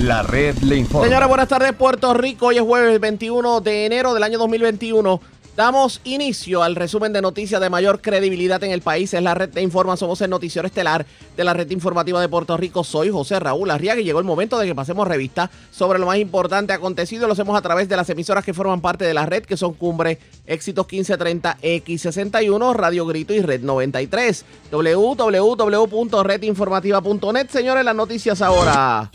La red le informa. Señores, buenas tardes, Puerto Rico. Hoy es jueves 21 de enero del año 2021. Damos inicio al resumen de noticias de mayor credibilidad en el país. Es la red de informa. Somos el noticiero estelar de la red informativa de Puerto Rico. Soy José Raúl Arriaga y llegó el momento de que pasemos revista sobre lo más importante acontecido. Lo hacemos a través de las emisoras que forman parte de la red, que son Cumbre, Éxitos 1530, X61, Radio Grito y Red 93. www.redinformativa.net. Señores, las noticias ahora.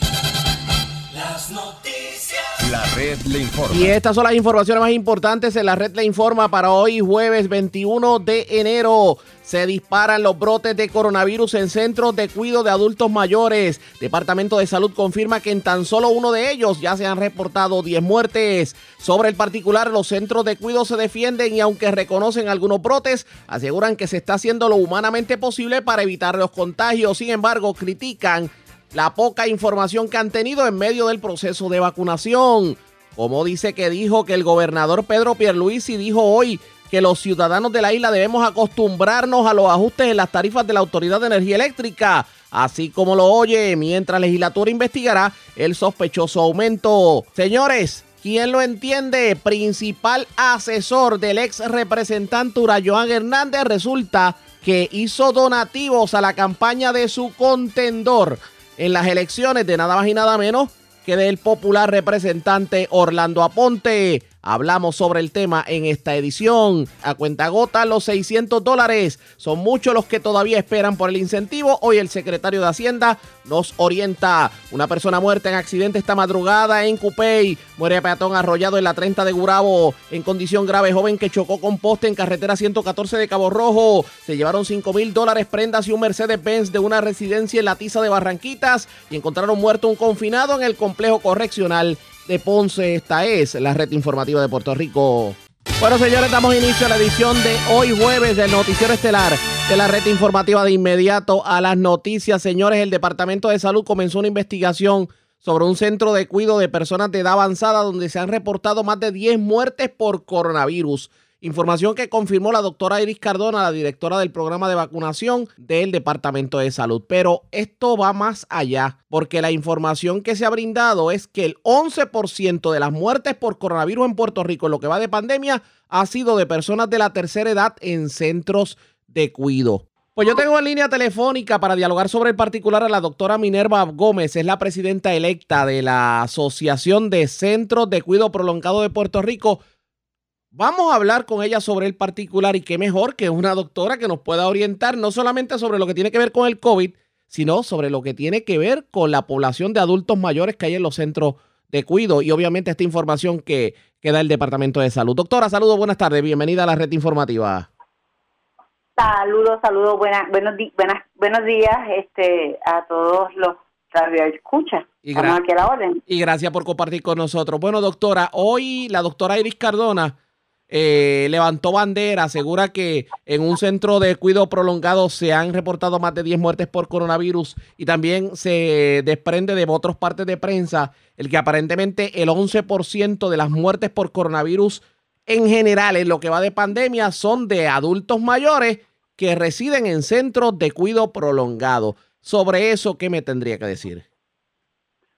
Las noticias. La red le informa. Y estas son las informaciones más importantes en la red le informa para hoy jueves 21 de enero. Se disparan los brotes de coronavirus en centros de cuidado de adultos mayores. Departamento de Salud confirma que en tan solo uno de ellos ya se han reportado 10 muertes. Sobre el particular, los centros de cuidado se defienden y aunque reconocen algunos brotes, aseguran que se está haciendo lo humanamente posible para evitar los contagios. Sin embargo, critican la poca información que han tenido en medio del proceso de vacunación. Como dice que dijo que el gobernador Pedro Pierluisi dijo hoy que los ciudadanos de la isla debemos acostumbrarnos a los ajustes en las tarifas de la Autoridad de Energía Eléctrica, así como lo oye, mientras la legislatura investigará el sospechoso aumento. Señores, ¿quién lo entiende? Principal asesor del ex representante Urayoan Hernández resulta que hizo donativos a la campaña de su contendor en las elecciones de nada más y nada menos que del popular representante Orlando Aponte. Hablamos sobre el tema en esta edición. A cuenta gota, los 600 dólares. Son muchos los que todavía esperan por el incentivo. Hoy el secretario de Hacienda nos orienta. Una persona muerta en accidente esta madrugada en Cupey. Muere peatón arrollado en la 30 de Gurabo. En condición grave, joven que chocó con poste en carretera 114 de Cabo Rojo. Se llevaron 5 mil dólares prendas y un Mercedes-Benz de una residencia en la Tiza de Barranquitas. Y encontraron muerto un confinado en el complejo correccional de Ponce. Esta es la red informativa de Puerto Rico. Bueno, señores, damos inicio a la edición de hoy jueves del Noticiero Estelar de la red informativa de inmediato a las noticias. Señores, el Departamento de Salud comenzó una investigación sobre un centro de cuidado de personas de edad avanzada donde se han reportado más de 10 muertes por coronavirus. Información que confirmó la doctora Iris Cardona, la directora del programa de vacunación del Departamento de Salud. Pero esto va más allá, porque la información que se ha brindado es que el 11% de las muertes por coronavirus en Puerto Rico en lo que va de pandemia ha sido de personas de la tercera edad en centros de cuidado. Pues yo tengo en línea telefónica para dialogar sobre el particular a la doctora Minerva Gómez, es la presidenta electa de la Asociación de Centros de Cuidado Prolongado de Puerto Rico. Vamos a hablar con ella sobre el particular y qué mejor que una doctora que nos pueda orientar no solamente sobre lo que tiene que ver con el COVID, sino sobre lo que tiene que ver con la población de adultos mayores que hay en los centros de cuido y obviamente esta información que, que da el Departamento de Salud. Doctora, saludos, buenas tardes, bienvenida a la red informativa. Saludos, saludos, buenas, buenos, buenas, buenos días este, a todos los radioescuchas. Y Estamos gra- aquí a la orden. Y gracias por compartir con nosotros. Bueno, doctora, hoy la doctora Iris Cardona eh, levantó bandera, asegura que en un centro de cuidado prolongado se han reportado más de 10 muertes por coronavirus y también se desprende de otras partes de prensa el que aparentemente el 11% de las muertes por coronavirus en general en lo que va de pandemia son de adultos mayores que residen en centros de cuidado prolongado. Sobre eso, ¿qué me tendría que decir?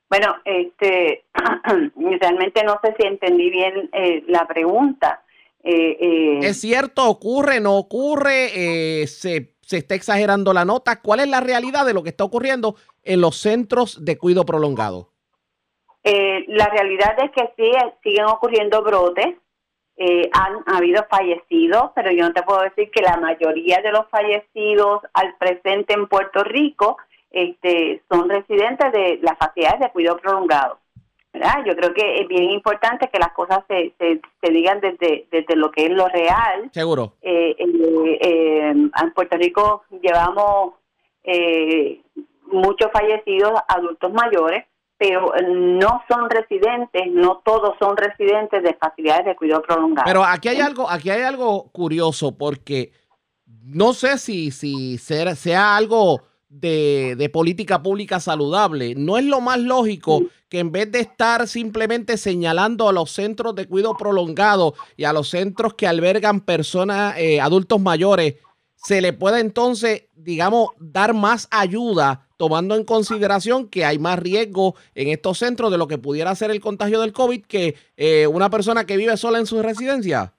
Bueno, este, realmente no sé si entendí bien eh, la pregunta. Eh, eh, ¿Es cierto? ¿Ocurre? ¿No ocurre? Eh, se, ¿Se está exagerando la nota? ¿Cuál es la realidad de lo que está ocurriendo en los centros de cuidado prolongado? eh, la realidad es que sí, eh, siguen ocurriendo brotes. Eh, han habido fallecidos, pero yo no te puedo decir que la mayoría de los fallecidos al presente en Puerto Rico este, son residentes de las facilidades de cuidado prolongado. ¿Verdad? Yo creo que es bien importante que las cosas se, se, se digan desde, desde lo que es lo real. Seguro. Eh, eh, eh, en Puerto Rico llevamos eh, muchos fallecidos adultos mayores, pero no son residentes, no todos son residentes de facilidades de cuidado prolongado. Pero aquí hay algo, aquí hay algo curioso porque no sé si, si sea, sea algo de, de política pública saludable. No es lo más lógico que en vez de estar simplemente señalando a los centros de cuidado prolongado y a los centros que albergan personas, eh, adultos mayores, se le pueda entonces, digamos, dar más ayuda tomando en consideración que hay más riesgo en estos centros de lo que pudiera ser el contagio del COVID que eh, una persona que vive sola en su residencia?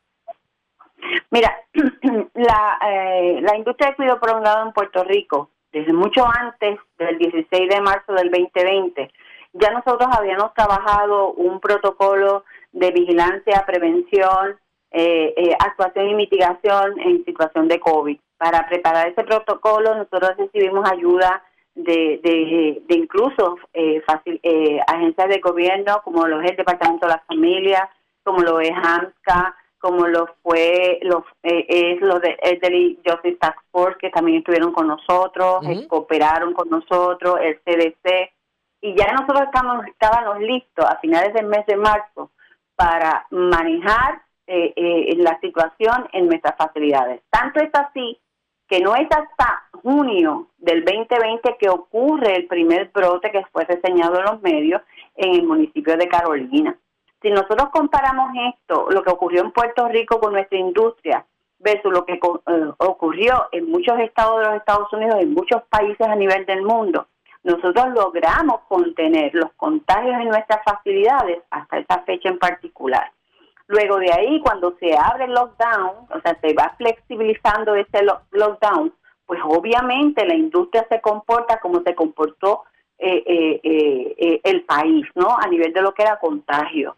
Mira, la, eh, la industria de cuidado prolongado en Puerto Rico, desde mucho antes del 16 de marzo del 2020, ya nosotros habíamos trabajado un protocolo de vigilancia, prevención, eh, eh, actuación y mitigación en situación de COVID. Para preparar ese protocolo, nosotros recibimos ayuda de, de, de incluso eh, eh, agencias de gobierno, como lo es el Departamento de la Familia, como lo es AMSCA, como lo fue los eh, es lo de Elderly Justice Task Force, que también estuvieron con nosotros, cooperaron con nosotros, el CDC, y ya nosotros estábamos listos a finales del mes de marzo para manejar eh, eh, la situación en nuestras facilidades. Tanto es así que no es hasta junio del 2020 que ocurre el primer brote que fue reseñado en los medios en el municipio de Carolina. Si nosotros comparamos esto, lo que ocurrió en Puerto Rico con nuestra industria, versus lo que eh, ocurrió en muchos estados de los Estados Unidos, en muchos países a nivel del mundo, nosotros logramos contener los contagios en nuestras facilidades hasta esa fecha en particular. Luego de ahí, cuando se abre el lockdown, o sea, se va flexibilizando ese lockdown, pues obviamente la industria se comporta como se comportó eh, eh, eh, el país, ¿no? A nivel de lo que era contagio.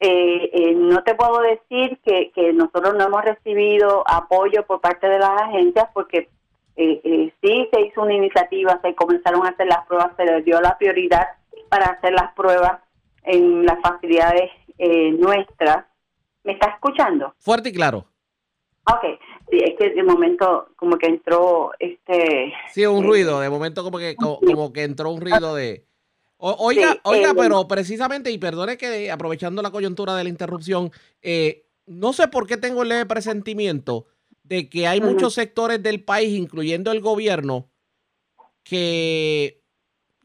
no te puedo decir que, que, nosotros no hemos recibido apoyo por parte de las agencias porque sí se hizo una iniciativa, se comenzaron a hacer las pruebas, se les dio la prioridad para hacer las pruebas en las facilidades nuestras ¿Me está escuchando? Fuerte y claro. Ok, sí, es que de momento como que entró este... Sí, un ruido, de momento como que, como, que entró un ruido de... oiga, oiga, pero precisamente, y perdone que aprovechando la coyuntura de la interrupción, eh, no sé por qué tengo el presentimiento de que hay muchos sectores del país, incluyendo el gobierno, que,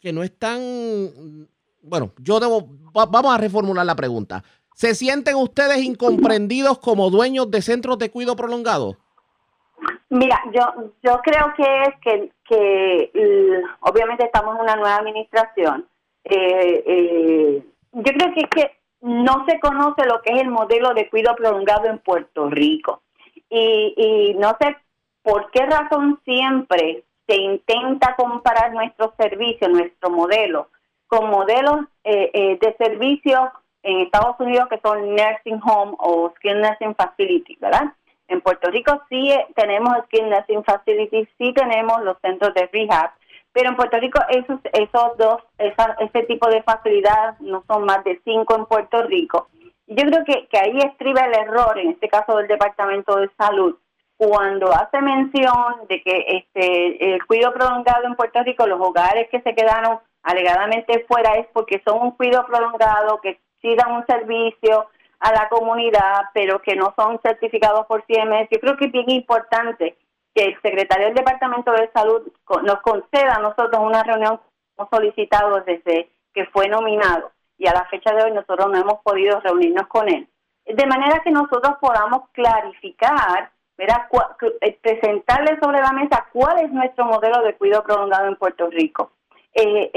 que no están... Bueno, yo debo... vamos a reformular la pregunta. ¿Se sienten ustedes incomprendidos como dueños de centros de cuidado prolongado? Mira, yo yo creo que es que, que obviamente estamos en una nueva administración. Eh, eh, yo creo que es que no se conoce lo que es el modelo de cuidado prolongado en Puerto Rico. Y, y no sé por qué razón siempre se intenta comparar nuestro servicio, nuestro modelo, con modelos eh, de servicios en Estados Unidos que son nursing home o skin nursing facility, ¿verdad? En Puerto Rico sí eh, tenemos skin nursing facility, sí tenemos los centros de rehab, pero en Puerto Rico esos, esos dos, esa, ese tipo de facilidades no son más de cinco en Puerto Rico. Yo creo que, que ahí estriba el error, en este caso del Departamento de Salud, cuando hace mención de que este el cuidado prolongado en Puerto Rico, los hogares que se quedaron alegadamente fuera es porque son un cuidado prolongado que sí dan un servicio a la comunidad, pero que no son certificados por CMS. Yo creo que es bien importante que el secretario del Departamento de Salud nos conceda a nosotros una reunión solicitado desde que fue nominado y a la fecha de hoy nosotros no hemos podido reunirnos con él. De manera que nosotros podamos clarificar, eh, presentarle sobre la mesa cuál es nuestro modelo de cuidado prolongado en Puerto Rico eh,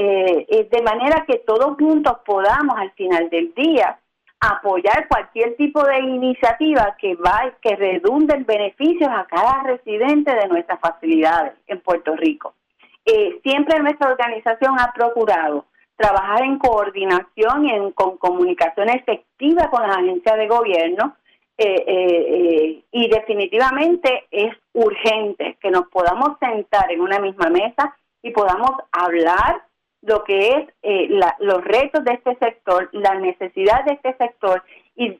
eh, de manera que todos juntos podamos al final del día apoyar cualquier tipo de iniciativa que va que redunde en beneficios a cada residente de nuestras facilidades en Puerto Rico. Eh, siempre nuestra organización ha procurado trabajar en coordinación y en, con comunicación efectiva con las agencias de gobierno eh, y definitivamente es urgente que nos podamos sentar en una misma mesa y podamos hablar lo que es eh, los retos de este sector, la necesidad de este sector y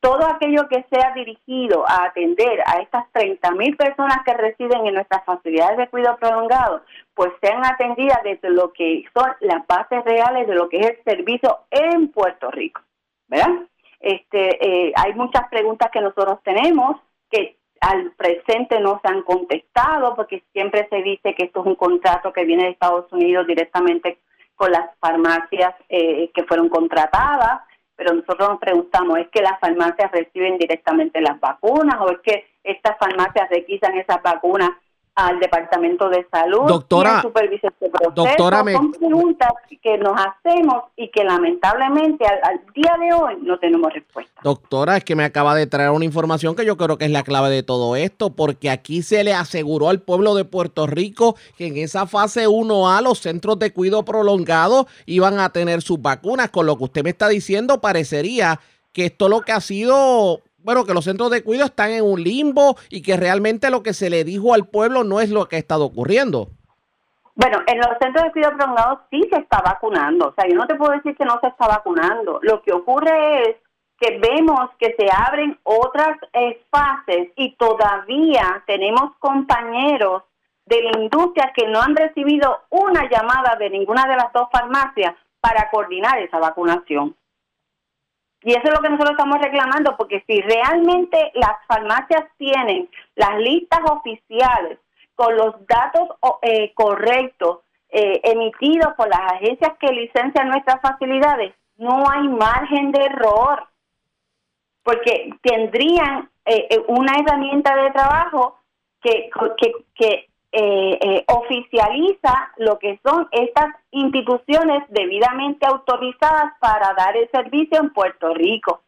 todo aquello que sea dirigido a atender a estas 30 mil personas que residen en nuestras facilidades de cuidado prolongado, pues sean atendidas desde lo que son las bases reales de lo que es el servicio en Puerto Rico, ¿verdad? Este, eh, hay muchas preguntas que nosotros tenemos que al presente no se han contestado porque siempre se dice que esto es un contrato que viene de Estados Unidos directamente con las farmacias eh, que fueron contratadas, pero nosotros nos preguntamos, ¿es que las farmacias reciben directamente las vacunas o es que estas farmacias requisan esas vacunas al Departamento de Salud Doctora- quién supervisa este proceso. doctora, me- Son preguntas que nos hacemos y que lamentablemente al, al día de hoy no tenemos respuesta. Doctora, es que me acaba de traer una información que yo creo que es la clave de todo esto, porque aquí se le aseguró al pueblo de Puerto Rico que en esa fase 1A los centros de cuidado prolongado iban a tener sus vacunas. Con lo que usted me está diciendo, parecería que esto lo que ha sido, bueno, que los centros de cuidado están en un limbo y que realmente lo que se le dijo al pueblo no es lo que ha estado ocurriendo. Bueno, en los centros de cuidado prolongado sí se está vacunando. O sea, yo no te puedo decir que no se está vacunando. Lo que ocurre es que vemos que se abren otras eh, fases y todavía tenemos compañeros de la industria que no han recibido una llamada de ninguna de las dos farmacias para coordinar esa vacunación. Y eso es lo que nosotros estamos reclamando, porque si realmente las farmacias tienen las listas oficiales con los datos eh, correctos eh, emitidos por las agencias que licencian nuestras facilidades, no hay margen de error, porque tendrían eh, eh, una herramienta de trabajo que, que, que eh, eh, oficializa lo que son estas instituciones debidamente autorizadas para dar el servicio en Puerto Rico.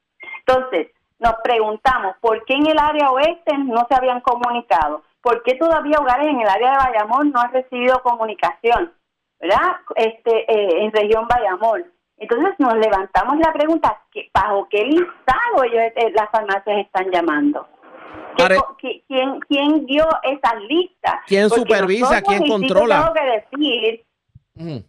Entonces, nos preguntamos por qué en el área oeste no se habían comunicado, por qué todavía hogares en el área de Bayamón no han recibido comunicación, ¿verdad? Este, eh, en región Bayamón. Entonces nos levantamos la pregunta, ¿qué- ¿bajo qué listado ellos, eh, las farmacias están llamando? ¿Qué Pare- co- qui- ¿Quién, ¿Quién dio esas listas? ¿Quién Porque supervisa? ¿Quién controla? Tengo que decir, Ujú.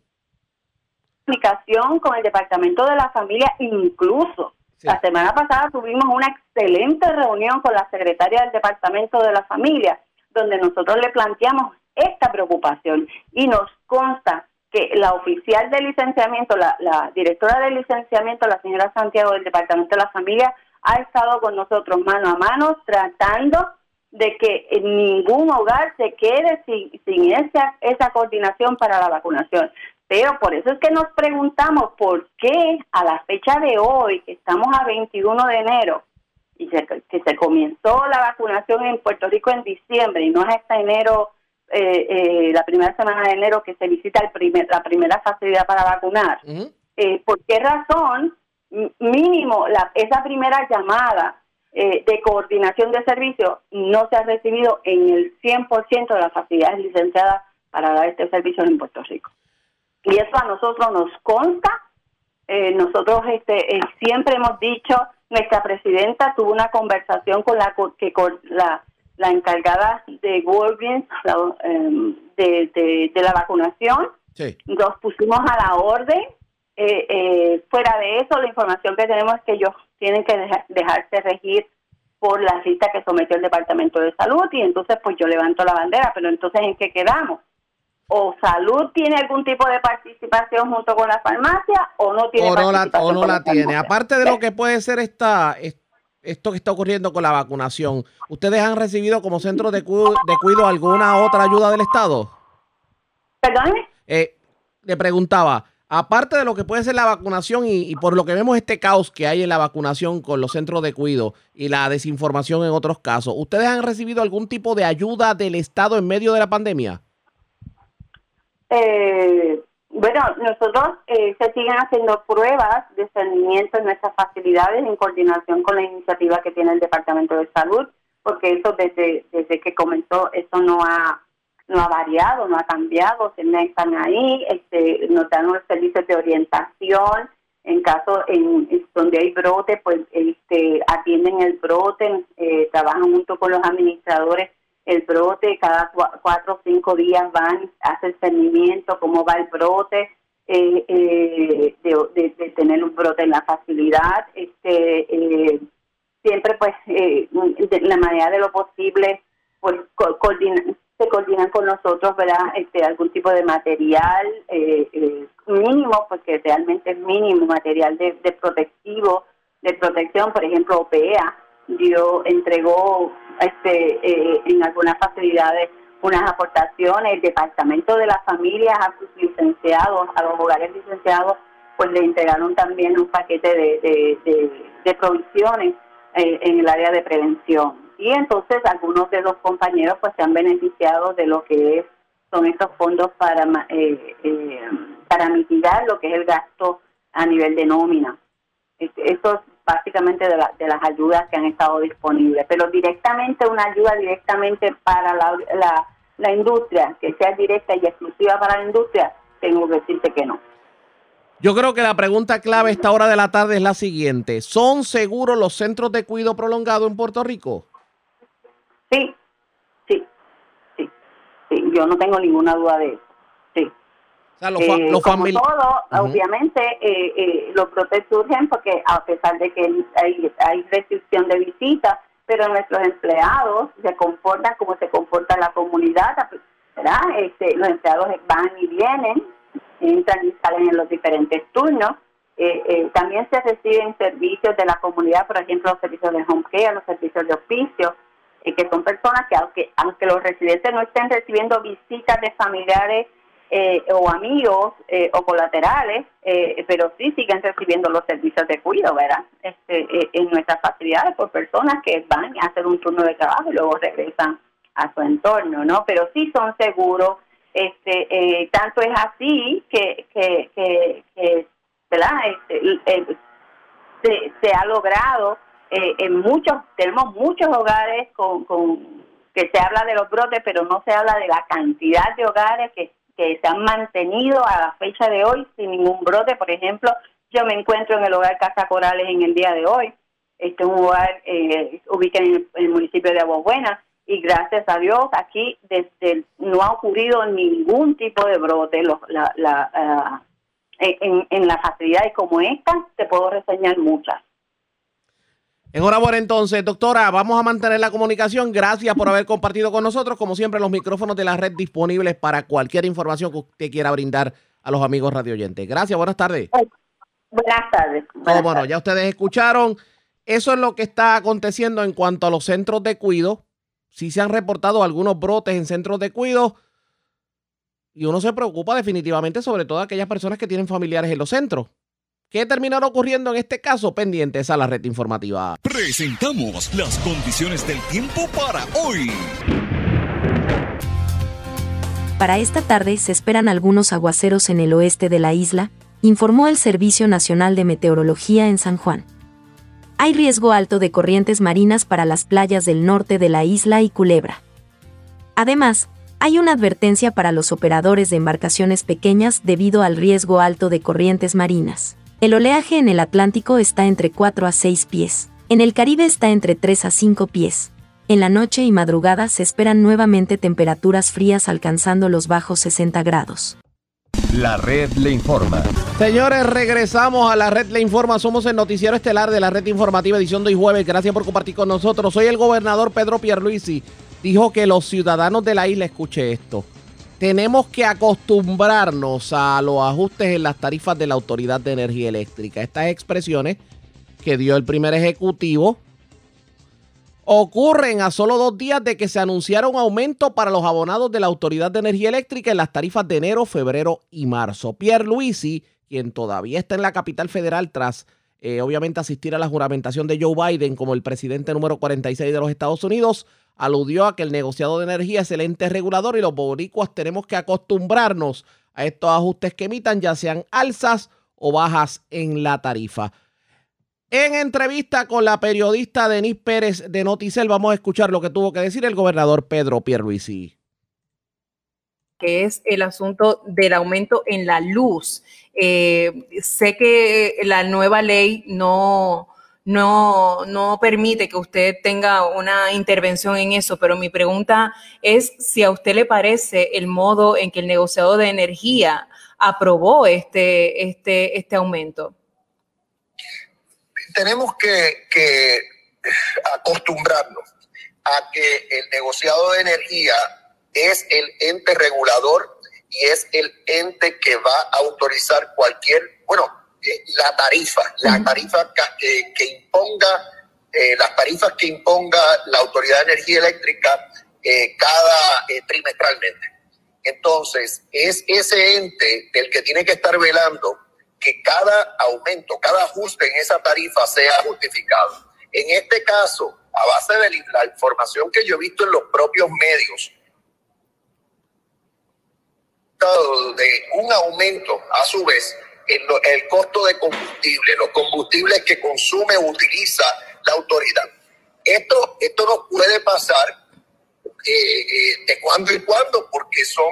comunicación con el Departamento de la Familia, incluso. Sí. La semana pasada tuvimos una excelente reunión con la secretaria del Departamento de la Familia, donde nosotros le planteamos esta preocupación y nos consta que la oficial de licenciamiento, la, la directora de licenciamiento, la señora Santiago del Departamento de la Familia, ha estado con nosotros mano a mano tratando de que en ningún hogar se quede sin, sin esa, esa coordinación para la vacunación. Pero por eso es que nos preguntamos por qué a la fecha de hoy, que estamos a 21 de enero, y se- que se comenzó la vacunación en Puerto Rico en diciembre y no es hasta enero, eh, eh, la primera semana de enero que se visita el primer, la primera facilidad para vacunar. Eh, ¿Por qué razón mínimo la, esa primera llamada eh, de coordinación de servicio no se ha recibido en el 100% de las facilidades licenciadas para dar este servicio en Puerto Rico? Y eso a nosotros nos consta. Eh, nosotros este, eh, siempre hemos dicho, nuestra presidenta tuvo una conversación con la que con la, la encargada de Walgreens la, em, de, de- de la vacunación. Sí. Nos pusimos a la orden. Eh, eh, fuera de eso, la información que tenemos es que ellos tienen que deja- dejarse regir por la lista que sometió el Departamento de Salud y entonces pues yo levanto la bandera, pero entonces ¿en qué quedamos? o salud tiene algún tipo de participación junto con la farmacia o no tiene o no la, o no la tiene. Aparte de lo que puede ser esta, es- esto que está ocurriendo con la vacunación, ¿ustedes han recibido como centro de, cu- de cuido alguna otra ayuda del Estado? Perdóneme. Eh, le preguntaba, aparte de lo que puede ser la vacunación y, por lo que vemos este caos que hay en la vacunación con los centros de cuido y la desinformación en otros casos, ¿ustedes han recibido algún tipo de ayuda del Estado en medio de la pandemia? Eh, bueno, nosotros eh, se siguen haciendo pruebas de discernimiento en nuestras facilidades en coordinación con la iniciativa que tiene el Departamento de Salud, porque eso desde, desde que comenzó, eso no ha no ha variado, no ha cambiado, se están ahí, este, nos dan unos servicios de orientación, en caso en, donde hay brote, pues este, atienden el brote, eh, trabajan junto con los administradores el brote, cada cua- cuatro o cinco días van, hacen seguimiento, cómo va el brote, eh, eh, de, de- tener un brote en la facilidad, este, eh, siempre pues eh, de la manera de lo posible pues co- coordina- se coordinan con nosotros verdad este algún tipo de material eh, eh, mínimo porque realmente es mínimo material de, de protectivo de protección. Por ejemplo OPEA dio entregó este eh, en algunas facilidades unas aportaciones. El departamento de las familias a sus licenciados a los hogares licenciados pues le entregaron también un paquete de, de, de- provisiones eh, en el área de prevención. Y entonces algunos de los compañeros pues se han beneficiado de lo que es son estos fondos para eh, eh, para mitigar lo que es el gasto a nivel de nómina. Eso es básicamente de, de las ayudas que han estado disponibles, pero directamente una ayuda directamente para la, la, la industria, que sea directa y exclusiva para la industria, tengo que decirte que no. Yo creo que la pregunta clave a esta hora de la tarde es la siguiente. ¿Son seguros los centros de cuidado prolongado en Puerto Rico? Sí, sí, sí, sí. Yo no tengo ninguna duda de eso. Sí. O sea, los, Eh, los como todo, obviamente, eh, eh, los brotes surgen porque a pesar de que hay, hay restricción de visitas, pero nuestros empleados se comportan como se comporta la comunidad, ¿verdad? Este, los empleados van y vienen, entran y salen en los diferentes turnos. Eh, eh, también se reciben servicios de la comunidad, por ejemplo, los servicios de home care, los servicios de hospicio, que son personas que aunque, aunque los residentes no estén recibiendo visitas de familiares eh, o amigos eh, o colaterales, eh, pero sí siguen recibiendo los servicios de cuidado, ¿verdad? Este, en nuestras facilidades por personas que van a hacer un turno de trabajo y luego regresan a su entorno, ¿no? Pero sí son seguros. Este, tanto es así que, que, que, que, ¿verdad? Este, se ha logrado eh, en muchos, tenemos muchos hogares con, con que se habla de los brotes, pero no se habla de la cantidad de hogares que, que se han mantenido a la fecha de hoy sin ningún brote. Por ejemplo, yo me encuentro en el hogar Casa Corales en el día de hoy. Este es un hogar eh, ubicado en el, municipio de Aguas Buenas y gracias a Dios aquí desde no ha ocurrido ningún tipo de brote. Los- la, la, ah, en, en las facilidades como esta te puedo reseñar muchas. Enhorabuena entonces, doctora. Vamos a mantener la comunicación. Gracias por haber compartido con nosotros. Como siempre, los micrófonos de la red disponibles para cualquier información que usted quiera brindar a los amigos radioyentes. Gracias, buenas tardes. Buenas tardes. Buenas bueno, tardes. ya ustedes escucharon. Eso es lo que está aconteciendo en cuanto a los centros de cuido. Sí se han reportado algunos brotes en centros de cuido. Y uno se preocupa definitivamente sobre todo aquellas personas que tienen familiares en los centros. ¿Qué terminará ocurriendo en este caso? Pendientes a la red informativa. Presentamos las condiciones del tiempo para hoy. Para esta tarde se esperan algunos aguaceros en el oeste de la isla, informó el Servicio Nacional de Meteorología en San Juan. Hay riesgo alto de corrientes marinas para las playas del norte de la isla y Culebra. Además, hay una advertencia para los operadores de embarcaciones pequeñas debido al riesgo alto de corrientes marinas. El oleaje en el Atlántico está entre 4 a 6 pies. En el Caribe está entre 3 a 5 pies. En la noche y madrugada se esperan nuevamente temperaturas frías alcanzando los bajos 60 grados. La red le informa. Señores, regresamos a la red Le Informa. Somos el noticiero estelar de la red informativa edición de hoy jueves. Gracias por compartir con nosotros. Soy el gobernador Pedro Pierluisi. Dijo que los ciudadanos de la isla, escuche esto, tenemos que acostumbrarnos a los ajustes en las tarifas de la Autoridad de Energía Eléctrica. Estas expresiones que dio el primer ejecutivo ocurren a solo dos días de que se anunciara un aumento para los abonados de la Autoridad de Energía Eléctrica en las tarifas de enero, febrero y marzo. Pierre Luisi, quien todavía está en la capital federal tras eh, obviamente asistir a la juramentación de Joe Biden como el presidente número 46 de los Estados Unidos, aludió a que el negociado de energía es el ente regulador y los boricuas tenemos que acostumbrarnos a estos ajustes que emitan, ya sean alzas o bajas en la tarifa. En entrevista con la periodista Denise Pérez de Noticel, vamos a escuchar lo que tuvo que decir el gobernador Pedro Pierluisi. que es el asunto del aumento en la luz. Eh, sé que la nueva ley no, no, no permite que usted tenga una intervención en eso, pero mi pregunta es si a usted le parece el modo en que el negociador de energía aprobó este, este, este aumento. tenemos que, que acostumbrarnos a que el negociado de energía es el ente regulador y es el ente que va a autorizar cualquier, bueno, eh, la tarifa, la tarifa que, que imponga, eh, las tarifas que imponga la Autoridad de Energía Eléctrica eh, cada eh, trimestralmente. Entonces, es ese ente del que tiene que estar velando que cada aumento, cada ajuste en esa tarifa sea justificado. En este caso, a base de la información que yo he visto en los propios medios, de un aumento a su vez en el costo de combustible, los combustibles que consume o utiliza la autoridad. Esto, esto no puede pasar eh, eh, de cuando en cuando porque son,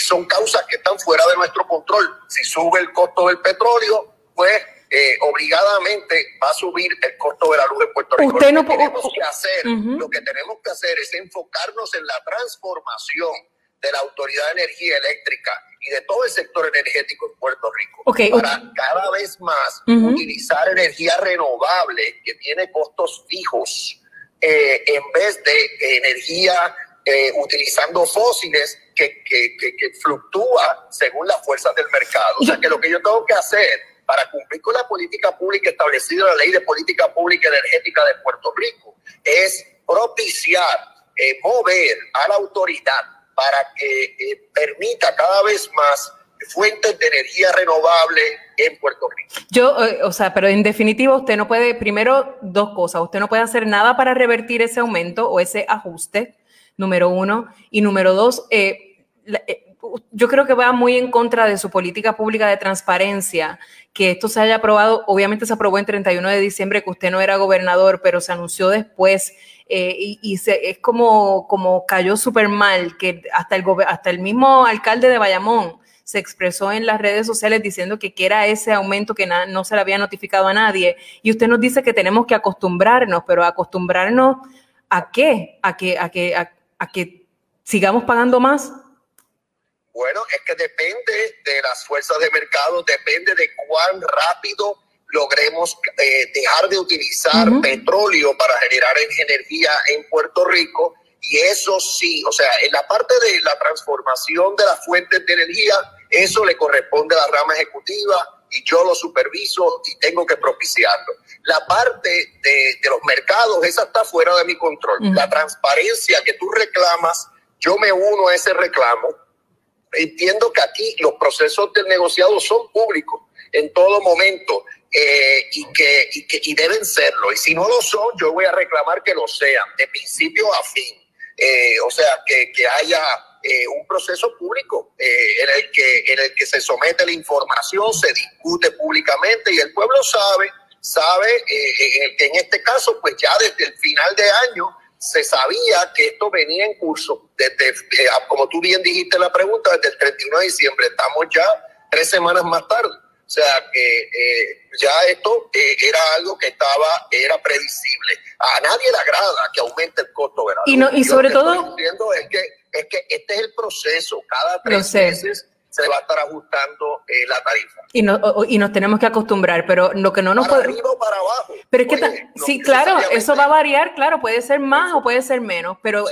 son causas que están fuera de nuestro control. Si sube el costo del petróleo, pues eh, obligadamente va a subir el costo de la luz en Puerto Rico. Usted lo, que tenemos que hacer, lo que tenemos que hacer es enfocarnos en la transformación de la Autoridad de Energía Eléctrica y de todo el sector energético en Puerto Rico. Para cada vez más utilizar energía renovable que tiene costos fijos eh, en vez de energía eh, utilizando fósiles que, que, que, fluctúa según las fuerzas del mercado. O sea que lo que yo tengo que hacer para cumplir con la política pública establecida en la Ley de Política Pública Energética de Puerto Rico es propiciar, eh, mover a la autoridad para que eh, permita cada vez más fuentes de energía renovable en Puerto Rico. Yo, eh, o sea, pero en definitiva usted no puede, primero, dos cosas, usted no puede hacer nada para revertir ese aumento o ese ajuste, número uno, y número dos, eh, yo creo que va muy en contra de su política pública de transparencia, que esto se haya aprobado, obviamente se aprobó en 31 de diciembre, que usted no era gobernador, pero se anunció después eh, y, se, es como, como cayó súper mal, que hasta el, hasta el mismo alcalde de Bayamón se expresó en las redes sociales diciendo que quiera ese aumento que no se le había notificado a nadie. Y usted nos dice que tenemos que acostumbrarnos, pero acostumbrarnos a qué? A que, a que, a que sigamos pagando más. Bueno, es que depende de las fuerzas de mercado, depende de cuán rápido logremos eh, dejar de utilizar petróleo para generar energía en Puerto Rico. Y eso sí, o sea, en la parte de la transformación de las fuentes de energía, eso le corresponde a la rama ejecutiva y yo lo superviso y tengo que propiciarlo. La parte de, los mercados, esa está fuera de mi control. La transparencia que tú reclamas, yo me uno a ese reclamo. Entiendo que aquí los procesos del negociado son públicos en todo momento eh, y, que, y, que, y deben serlo. Y si no lo son, yo voy a reclamar que lo sean, de principio a fin. Eh, o sea, que, que haya eh, un proceso público en, el que, en el que se somete la información, se discute públicamente y el pueblo sabe, sabe que en este caso, pues ya desde el final de año se sabía que esto venía en curso. Desde, como tú bien dijiste en la pregunta, desde el 31 de diciembre, estamos ya tres semanas más tarde. O sea que eh, ya esto eh, era algo que estaba, era previsible. A nadie le agrada que aumente el costo, ¿verdad? Y, no, y sobre todo... Diciendo es que, es que este es el proceso. Cada tres meses se va a estar ajustando eh, la tarifa. Y, no, y nos tenemos que acomparar, pero lo que no nos puede... Arriba para abajo. Pero es que, sí, claro, eso va a variar, claro, puede ser más o puede ser menos, pero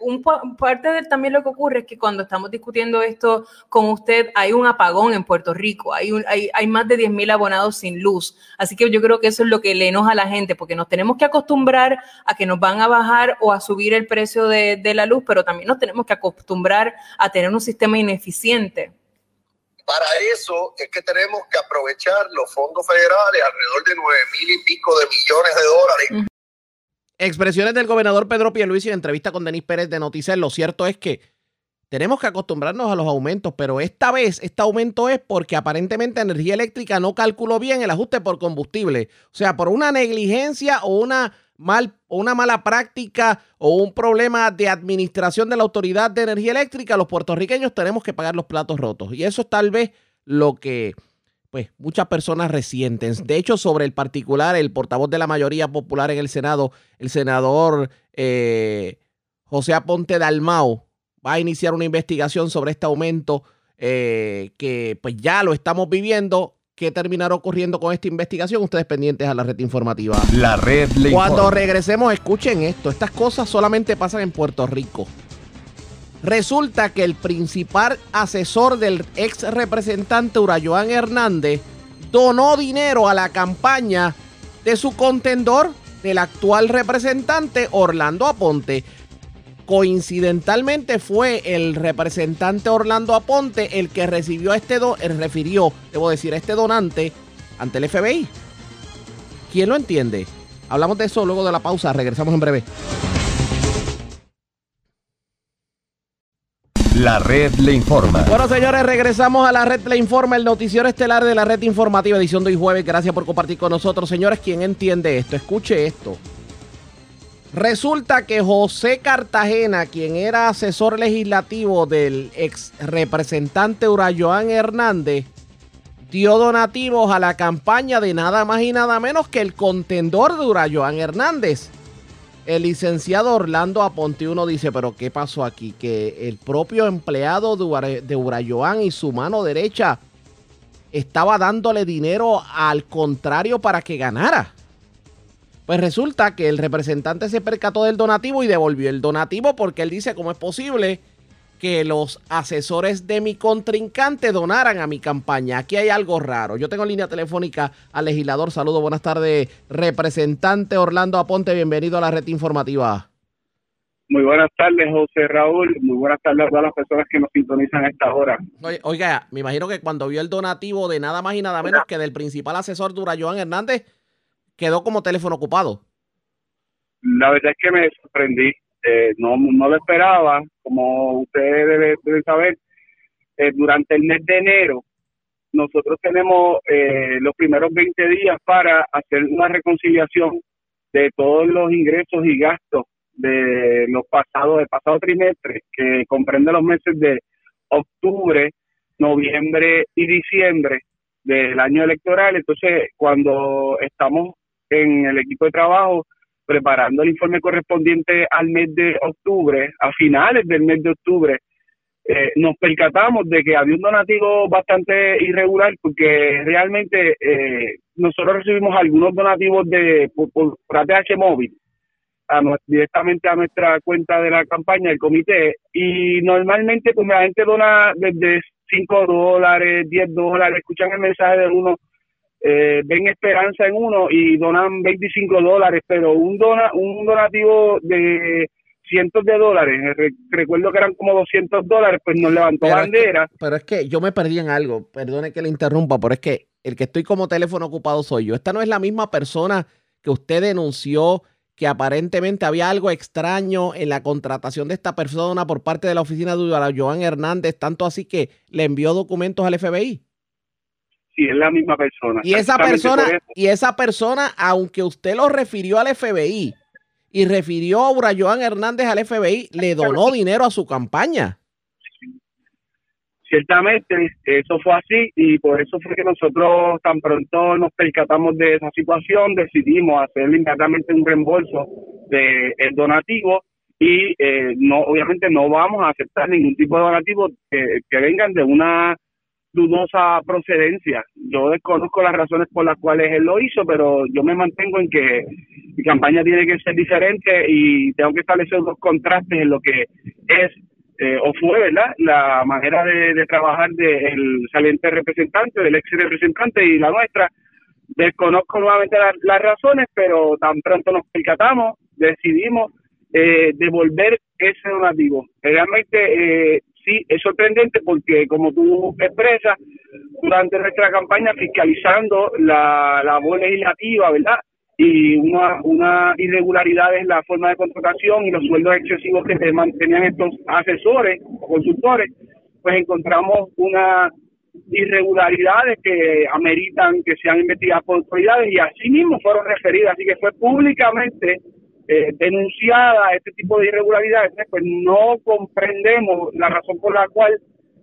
un parte de también lo que ocurre es que cuando estamos discutiendo esto con usted, hay un apagón en Puerto Rico, hay, un, hay, hay más de 10.000 abonados sin luz, así que yo creo que eso es lo que le enoja a la gente, porque nos tenemos que acostumbrar a que nos van a bajar o a subir el precio de, de la luz, pero también nos tenemos que acostumbrar a tener un sistema ineficiente. Para eso es que tenemos que aprovechar los fondos federales, alrededor de nueve mil y pico de millones de dólares. Expresiones del gobernador Pedro Pierluisi en entrevista con Denis Pérez de Noticias. Lo cierto es que tenemos que acostumbrarnos a los aumentos, pero esta vez este aumento es porque aparentemente Energía Eléctrica no calculó bien el ajuste por combustible. O sea, por una negligencia o una mal, una mala práctica o un problema de administración de la Autoridad de Energía Eléctrica, los puertorriqueños tenemos que pagar los platos rotos. Y eso es tal vez lo que pues, muchas personas resienten. De hecho, sobre el particular, el portavoz de la mayoría popular en el Senado, el senador eh, José Aponte Dalmao, va a iniciar una investigación sobre este aumento eh, que pues ya lo estamos viviendo qué terminará ocurriendo con esta investigación. Ustedes pendientes a la red informativa. La red le Cuando regresemos, escuchen esto. Estas cosas solamente pasan en Puerto Rico. Resulta que el principal asesor del ex representante Urayoan Hernández donó dinero a la campaña de su contendor, del actual representante Orlando Aponte. Coincidentalmente fue el representante Orlando Aponte el que recibió a este do, el refirió, debo decir, a este donante ante el FBI. ¿Quién lo entiende? Hablamos de eso luego de la pausa. Regresamos en breve. La red le informa. Bueno, señores, regresamos a la red Le Informa, el noticiero estelar de la red informativa, edición de hoy jueves. Gracias por compartir con nosotros. Señores, ¿quién entiende esto? Escuche esto. Resulta que José Cartagena, quien era asesor legislativo del ex representante Urayoan Hernández, dio donativos a la campaña de nada más y nada menos que el contendor de Urayoan Hernández. El licenciado Orlando Aponte uno dice, pero ¿qué pasó aquí? Que el propio empleado de Urayoan y su mano derecha estaba dándole dinero al contrario para que ganara. Pues resulta que el representante se percató del donativo y devolvió el donativo porque él dice, ¿cómo es posible que los asesores de mi contrincante donaran a mi campaña? Aquí hay algo raro. Yo tengo línea telefónica al legislador. Saludos, buenas tardes, representante Orlando Aponte. Bienvenido a la red informativa. Muy buenas tardes, José Raúl. Muy buenas tardes a todas las personas que nos sintonizan a esta hora. Oiga, me imagino que cuando vio el donativo de nada más y nada menos que del principal asesor Durayoan Hernández, quedó como teléfono ocupado. La verdad es que me sorprendí, eh, no, no lo esperaba, como ustedes deben, saber, eh, durante el mes de enero nosotros tenemos eh, los primeros 20 días para hacer una reconciliación de todos los ingresos y gastos de los pasados, del pasado trimestre, que comprende los meses de octubre, noviembre y diciembre del año electoral. Entonces, cuando estamos en el equipo de trabajo preparando el informe correspondiente al mes de octubre, a finales del mes de octubre, eh, nos percatamos de que había un donativo bastante irregular porque realmente eh, nosotros recibimos algunos donativos de por, ATH móvil directamente a nuestra cuenta de la campaña, el comité, y normalmente pues la gente dona desde 5 dólares, 10 dólares, escuchan el mensaje de uno eh, ven esperanza en uno y donan 25 dólares, pero un, dona, un donativo de cientos de dólares, recuerdo que eran como 200 dólares, pues nos levantó bandera. pero es que yo me perdí en algo, perdone que le interrumpa, pero es que el que estoy como teléfono ocupado soy yo. Esta no es la misma persona que usted denunció que aparentemente había algo extraño en la contratación de esta persona por parte de la oficina de Joan Hernández, tanto así que le envió documentos al FBI si es la misma persona. Y esa persona, y esa persona, aunque usted lo refirió al FBI y refirió a Urayoan Hernández al FBI, le donó dinero a su campaña. Ciertamente, eso fue así y por eso fue que nosotros tan pronto nos percatamos de esa situación, decidimos hacer inmediatamente un reembolso del el donativo y eh, no obviamente no vamos a aceptar ningún tipo de donativo que vengan de una dudosa procedencia. Yo desconozco las razones por las cuales él lo hizo, pero yo me mantengo en que mi campaña tiene que ser diferente y tengo que establecer dos contrastes en lo que es eh, o fue, ¿verdad? La manera de, trabajar del saliente representante, del ex representante y la nuestra. Desconozco nuevamente las razones, pero tan pronto nos percatamos, decidimos eh, devolver ese donativo. Realmente eh, sí es sorprendente porque, como tú expresas, durante nuestra campaña fiscalizando la labor legislativa, ¿verdad? Y una, irregularidad en la forma de contratación y los sueldos excesivos que tenían estos asesores o consultores, pues encontramos unas irregularidades que ameritan que sean investigadas por autoridades y así mismo fueron referidas. Así que fue públicamente eh, denunciada este tipo de irregularidades, pues no comprendemos la razón por la cual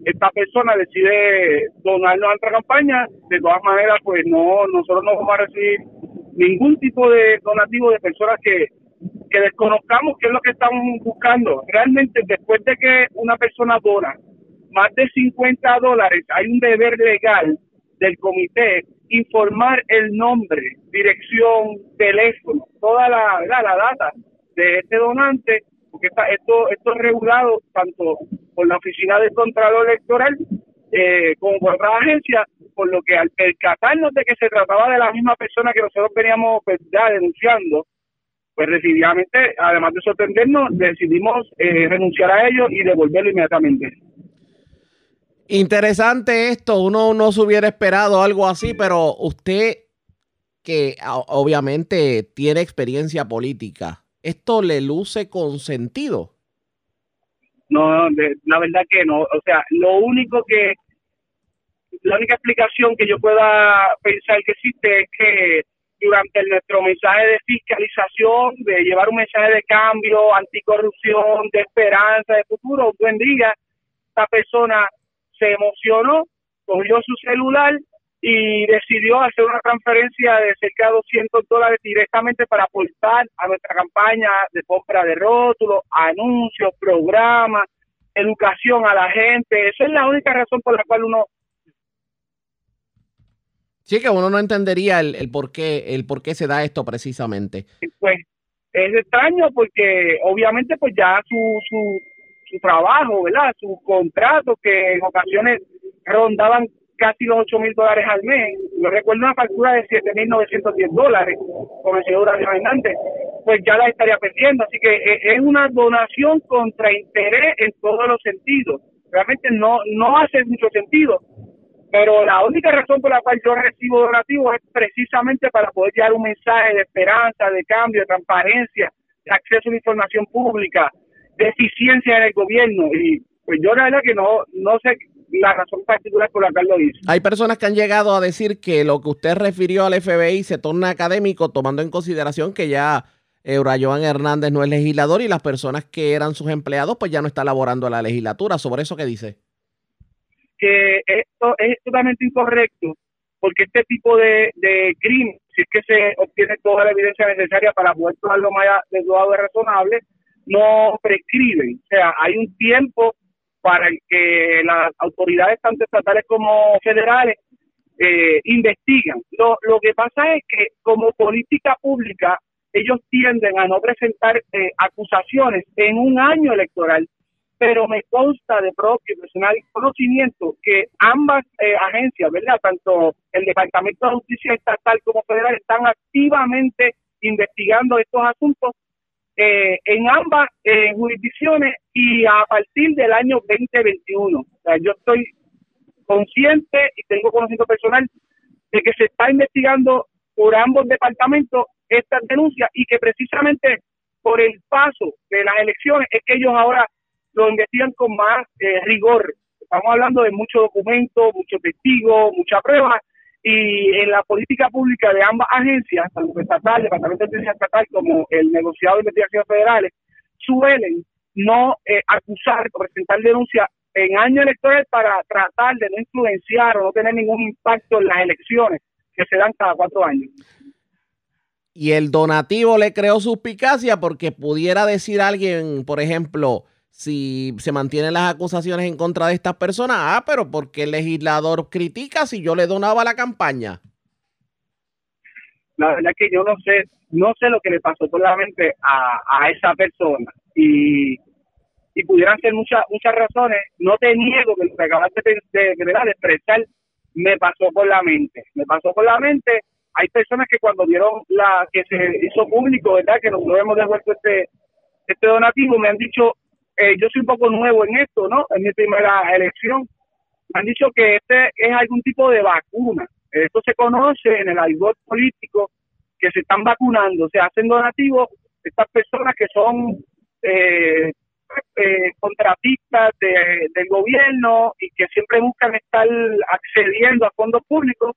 esta persona decide donarnos a nuestra campaña. De todas maneras, pues no, nosotros no vamos a recibir ningún tipo de donativo de personas que, que desconozcamos qué es lo que están buscando. Realmente, después de que una persona dona más de 50 dólares, hay un deber legal del comité informar el nombre, dirección, teléfono, toda la, la, data de este donante, porque está, esto, esto es regulado tanto por la Oficina del Contralor Electoral eh, como por otra agencia, por lo que al percatarnos de que se trataba de la misma persona que nosotros veníamos pues, denunciando, pues definitivamente, además de sorprendernos, decidimos eh, renunciar a ello y devolverlo inmediatamente. Interesante esto, uno no se hubiera esperado algo así, pero usted que obviamente tiene experiencia política, ¿esto le luce con sentido? No, la verdad que no. O sea, lo único que, la única explicación que yo pueda pensar que existe es que durante nuestro mensaje de fiscalización, de llevar un mensaje de cambio, anticorrupción, de esperanza, de futuro, buen día, esta persona se emocionó, cogió su celular y decidió hacer una transferencia de cerca de 200 dólares directamente para aportar a nuestra campaña de compra de rótulos, anuncios, programas, educación a la gente. Esa es la única razón por la cual uno Sí, que uno no entendería el, por qué el por qué se da esto precisamente. Pues es extraño porque obviamente pues ya su, su, su trabajo, ¿verdad? Su contrato que en ocasiones rondaban casi los 8 mil dólares al mes. Yo recuerdo una factura de 7 mil 910 dólares con el señor Hernández, pues ya la estaría perdiendo. Así que eh, es una donación contra interés en todos los sentidos. Realmente no, no hace mucho sentido pero la única razón por la cual yo recibo donativos es precisamente para poder llevar un mensaje de esperanza, de cambio, de transparencia, de acceso a la información pública, de eficiencia en el gobierno. Y pues yo la verdad que no, no sé la razón particular por la cual lo hice. Hay personas que han llegado a decir que lo que usted refirió al FBI se torna académico, tomando en consideración que ya Eurayoan Hernández no es legislador y las personas que eran sus empleados pues ya no está laborando en la legislatura. ¿Sobre eso qué dice? que esto es totalmente incorrecto porque este tipo de, de crimen, si es que se obtiene toda la evidencia necesaria para poder lo más de duda razonable, no prescriben. O sea, hay un tiempo para el que las autoridades tanto estatales como federales eh, investigan. Lo, lo que pasa es que como política pública ellos tienden a no presentar eh, acusaciones en un año electoral pero me consta de propio personal conocimiento que ambas eh, agencias, ¿verdad? Tanto el Departamento de Justicia Estatal como Federal están activamente investigando estos asuntos eh, en ambas eh, jurisdicciones y a partir del año 2021. O sea, yo estoy consciente y tengo conocimiento personal de que se está investigando por ambos departamentos estas denuncias y que precisamente por el paso de las elecciones es que ellos ahora lo investigan con más eh, rigor. Estamos hablando de muchos documentos, muchos testigos, muchas pruebas, y en la política pública de ambas agencias, tanto estatal, Departamento de Justicia Estatal como el negociado de investigaciones federales, suelen no eh, acusar o presentar denuncias en año electoral para tratar de no influenciar o no tener ningún impacto en las elecciones que se dan cada cuatro años. Y el donativo le creó suspicacia porque pudiera decir alguien, por ejemplo, si se mantienen las acusaciones en contra de estas personas, ah, pero porque el legislador critica si yo le donaba la campaña? La verdad es que yo no sé, no sé lo que le pasó por la mente a, esa persona y, y pudieran ser muchas muchas razones. No te niego que lo que de, de expresar me pasó por la mente, me pasó por la mente. Hay personas que cuando vieron la que se hizo público, verdad, que nosotros hemos devuelto este este donativo, me han dicho eh, yo soy un poco nuevo en esto, ¿no? En mi primera elección. Me han dicho que este es algún tipo de vacuna. Esto se conoce en el algo político que se están vacunando, se hacen donativos estas personas que son eh, eh, contratistas del gobierno y que siempre buscan estar accediendo a fondos públicos,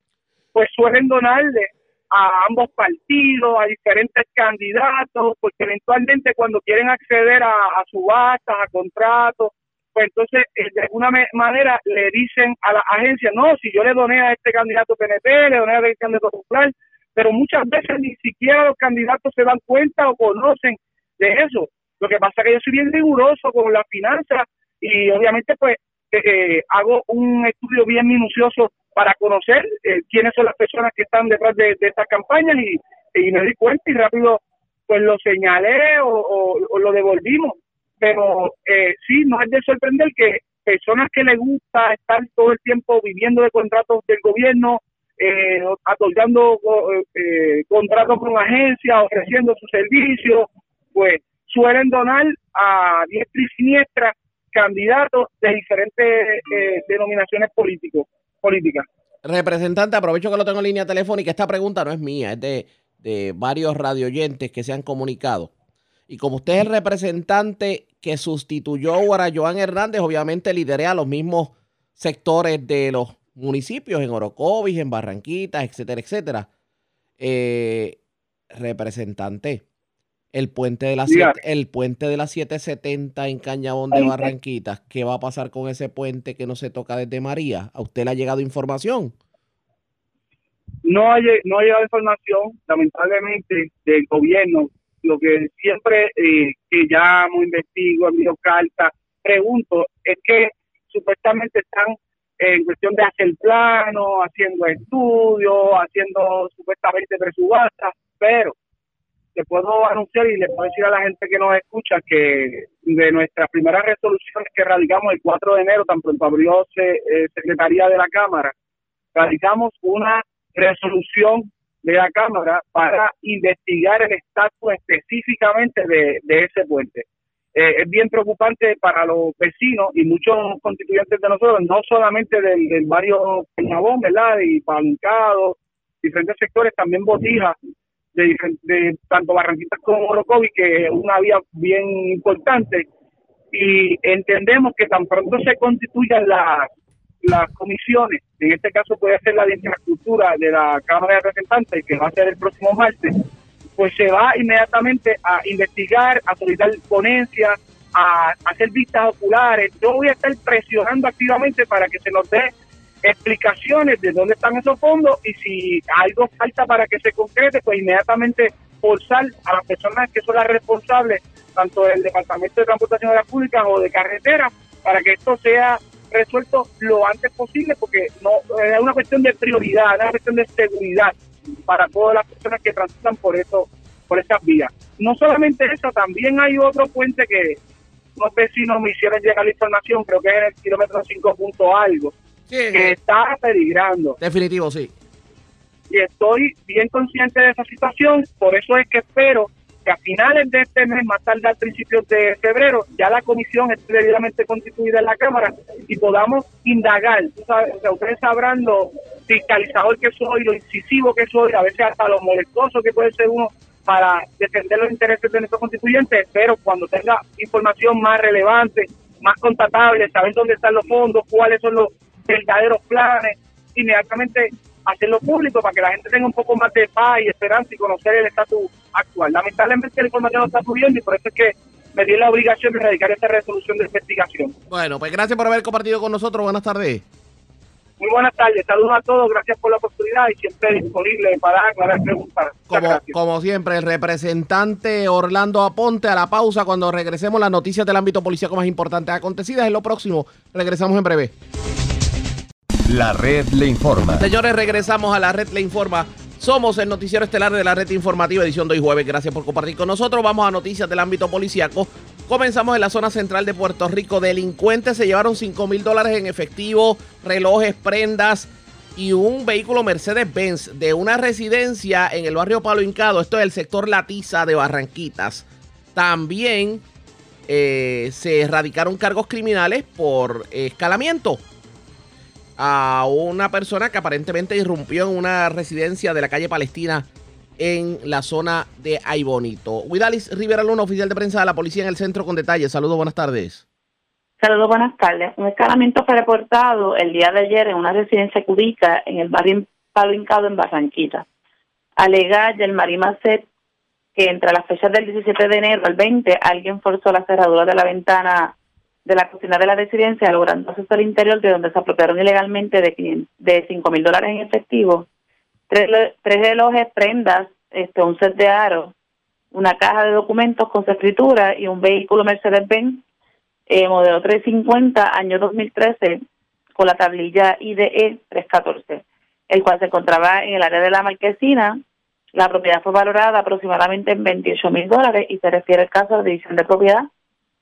pues suelen donarle a ambos partidos, a diferentes candidatos, porque eventualmente cuando quieren acceder a, subastas, a contratos, pues entonces eh, de alguna manera le dicen a la agencia, no, si yo le doné a este candidato PNP, le doné a este candidato popular, pero muchas veces ni siquiera los candidatos se dan cuenta o conocen de eso. Lo que pasa es que yo soy bien riguroso con la finanza y obviamente pues eh, hago un estudio bien minucioso para conocer eh, quiénes son las personas que están detrás de, estas campañas y, me di cuenta y rápido pues lo señalé o, lo devolvimos. Pero eh, sí, no es de sorprender que personas que les gusta estar todo el tiempo viviendo de contratos del gobierno, eh, otorgando eh, contratos con agencias, ofreciendo sus servicios, pues suelen donar a diestra y siniestra candidatos de diferentes denominaciones políticos política. Representante, aprovecho que lo tengo en línea telefónica. Esta pregunta no es mía, es de, de varios radioyentes que se han comunicado. Y como usted es el representante que sustituyó a Joan Hernández, obviamente liderea los mismos sectores de los municipios, en Orocovis, en Barranquitas, etcétera, etcétera. Eh, representante, el puente de la siete- el puente de la 770 en Cañabón de Barranquitas, ¿qué va a pasar con ese puente que no se toca desde María? ¿A usted le ha llegado información? no ha, no ha llegado información, lamentablemente, del gobierno. Lo que siempre eh, que llamo, investigo, envío cartas, pregunto, es que supuestamente están en cuestión de hacer planos, haciendo estudios, haciendo supuestamente presubastas, pero le puedo anunciar y le puedo decir a la gente que nos escucha que de nuestras primeras resoluciones que radicamos el 4 de enero, tan pronto abrió se- eh, Secretaría de la Cámara, radicamos una resolución de la Cámara para investigar el estatus específicamente de, ese puente. Eh, es bien preocupante para los vecinos y muchos constituyentes de nosotros, no solamente del, del barrio Peñabón, ¿verdad? Y Palincado, diferentes sectores, también Botija, de, tanto Barranquitas como Orocovi, que es una vía bien importante. Y entendemos que tan pronto se constituyan las las comisiones, en este caso puede ser la de infraestructura de la Cámara de Representantes, que va a ser el próximo martes, pues se va inmediatamente a investigar, a solicitar ponencias, a hacer vistas oculares. Yo voy a estar presionando activamente para que se nos dé explicaciones de dónde están esos fondos y si algo falta para que se concrete, pues inmediatamente forzar a las personas que son las responsables, tanto del Departamento de Transportación de las Públicas o de Carretera, para que esto sea resuelto lo antes posible, porque no es una cuestión de prioridad, es una cuestión de seguridad para todas las personas que transitan por eso, por estas vías. No solamente eso, también hay otro puente que unos vecinos me hicieron llegar la información, creo que es en el kilómetro 5 punto algo, que está peligrando Definitivo, sí. y estoy bien consciente de esa situación, por eso es que espero que a finales de este mes, más tarde a principios de febrero, ya la comisión esté debidamente constituida en la Cámara y podamos indagar. Sabes, o sea, ustedes sabrán lo fiscalizador que soy, lo incisivo que soy, a veces hasta lo molestoso que puede ser uno para defender los intereses de nuestros constituyentes, pero cuando tenga información más relevante, más constatable, saber dónde están los fondos, cuáles son los verdaderos planes, inmediatamente hacerlo público para que la gente tenga un poco más de paz y esperanza y conocer el estatus actual. Lamentablemente la información no está subiendo y por eso es que me di la obligación de radicar esta resolución de investigación. Bueno, pues gracias por haber compartido con nosotros. Buenas tardes. Muy buenas tardes, saludos a todos, gracias por la oportunidad y siempre disponible para aclarar preguntas. Como siempre, el representante Orlando Aponte a la pausa cuando regresemos las noticias del ámbito policíaco más importantes acontecidas en lo próximo. Regresamos en breve. La red le informa. Señores, regresamos a la red Le Informa. Somos el noticiero estelar de la red informativa edición de hoy jueves. Gracias por compartir con nosotros. Vamos a noticias del ámbito policíaco. Comenzamos en la zona central de Puerto Rico. Delincuentes se llevaron 5 mil dólares en efectivo, relojes, prendas y un vehículo Mercedes-Benz de una residencia en el barrio Palo Hincado. Esto es el sector Latiza de Barranquitas. También eh, se erradicaron cargos criminales por escalamiento a una persona que aparentemente irrumpió en una residencia de la calle Palestina en la zona de Aibonito. Widalis Rivera Luna, oficial de prensa de la policía en el centro con detalles. Saludos, buenas tardes. Saludos, buenas tardes. Un escalamiento fue reportado el día de ayer en una residencia cubica en el barrio Palo Hincado en Barranquita. Alega Yelmarí Macet que entre las fechas del 17 de enero al 20 alguien forzó la cerradura de la ventana de la cocina de la residencia, logrando acceso al interior de donde se apropiaron ilegalmente de, 500 de 5 mil dólares en efectivo, tres, relojes, prendas, este, un set de aros, una caja de documentos con su escritura y un vehículo Mercedes-Benz eh, modelo 350, año 2013, con la tablilla IDE 314, el cual se encontraba en el área de la marquesina. La propiedad fue valorada aproximadamente en 28 mil dólares y se refiere al caso de división de propiedad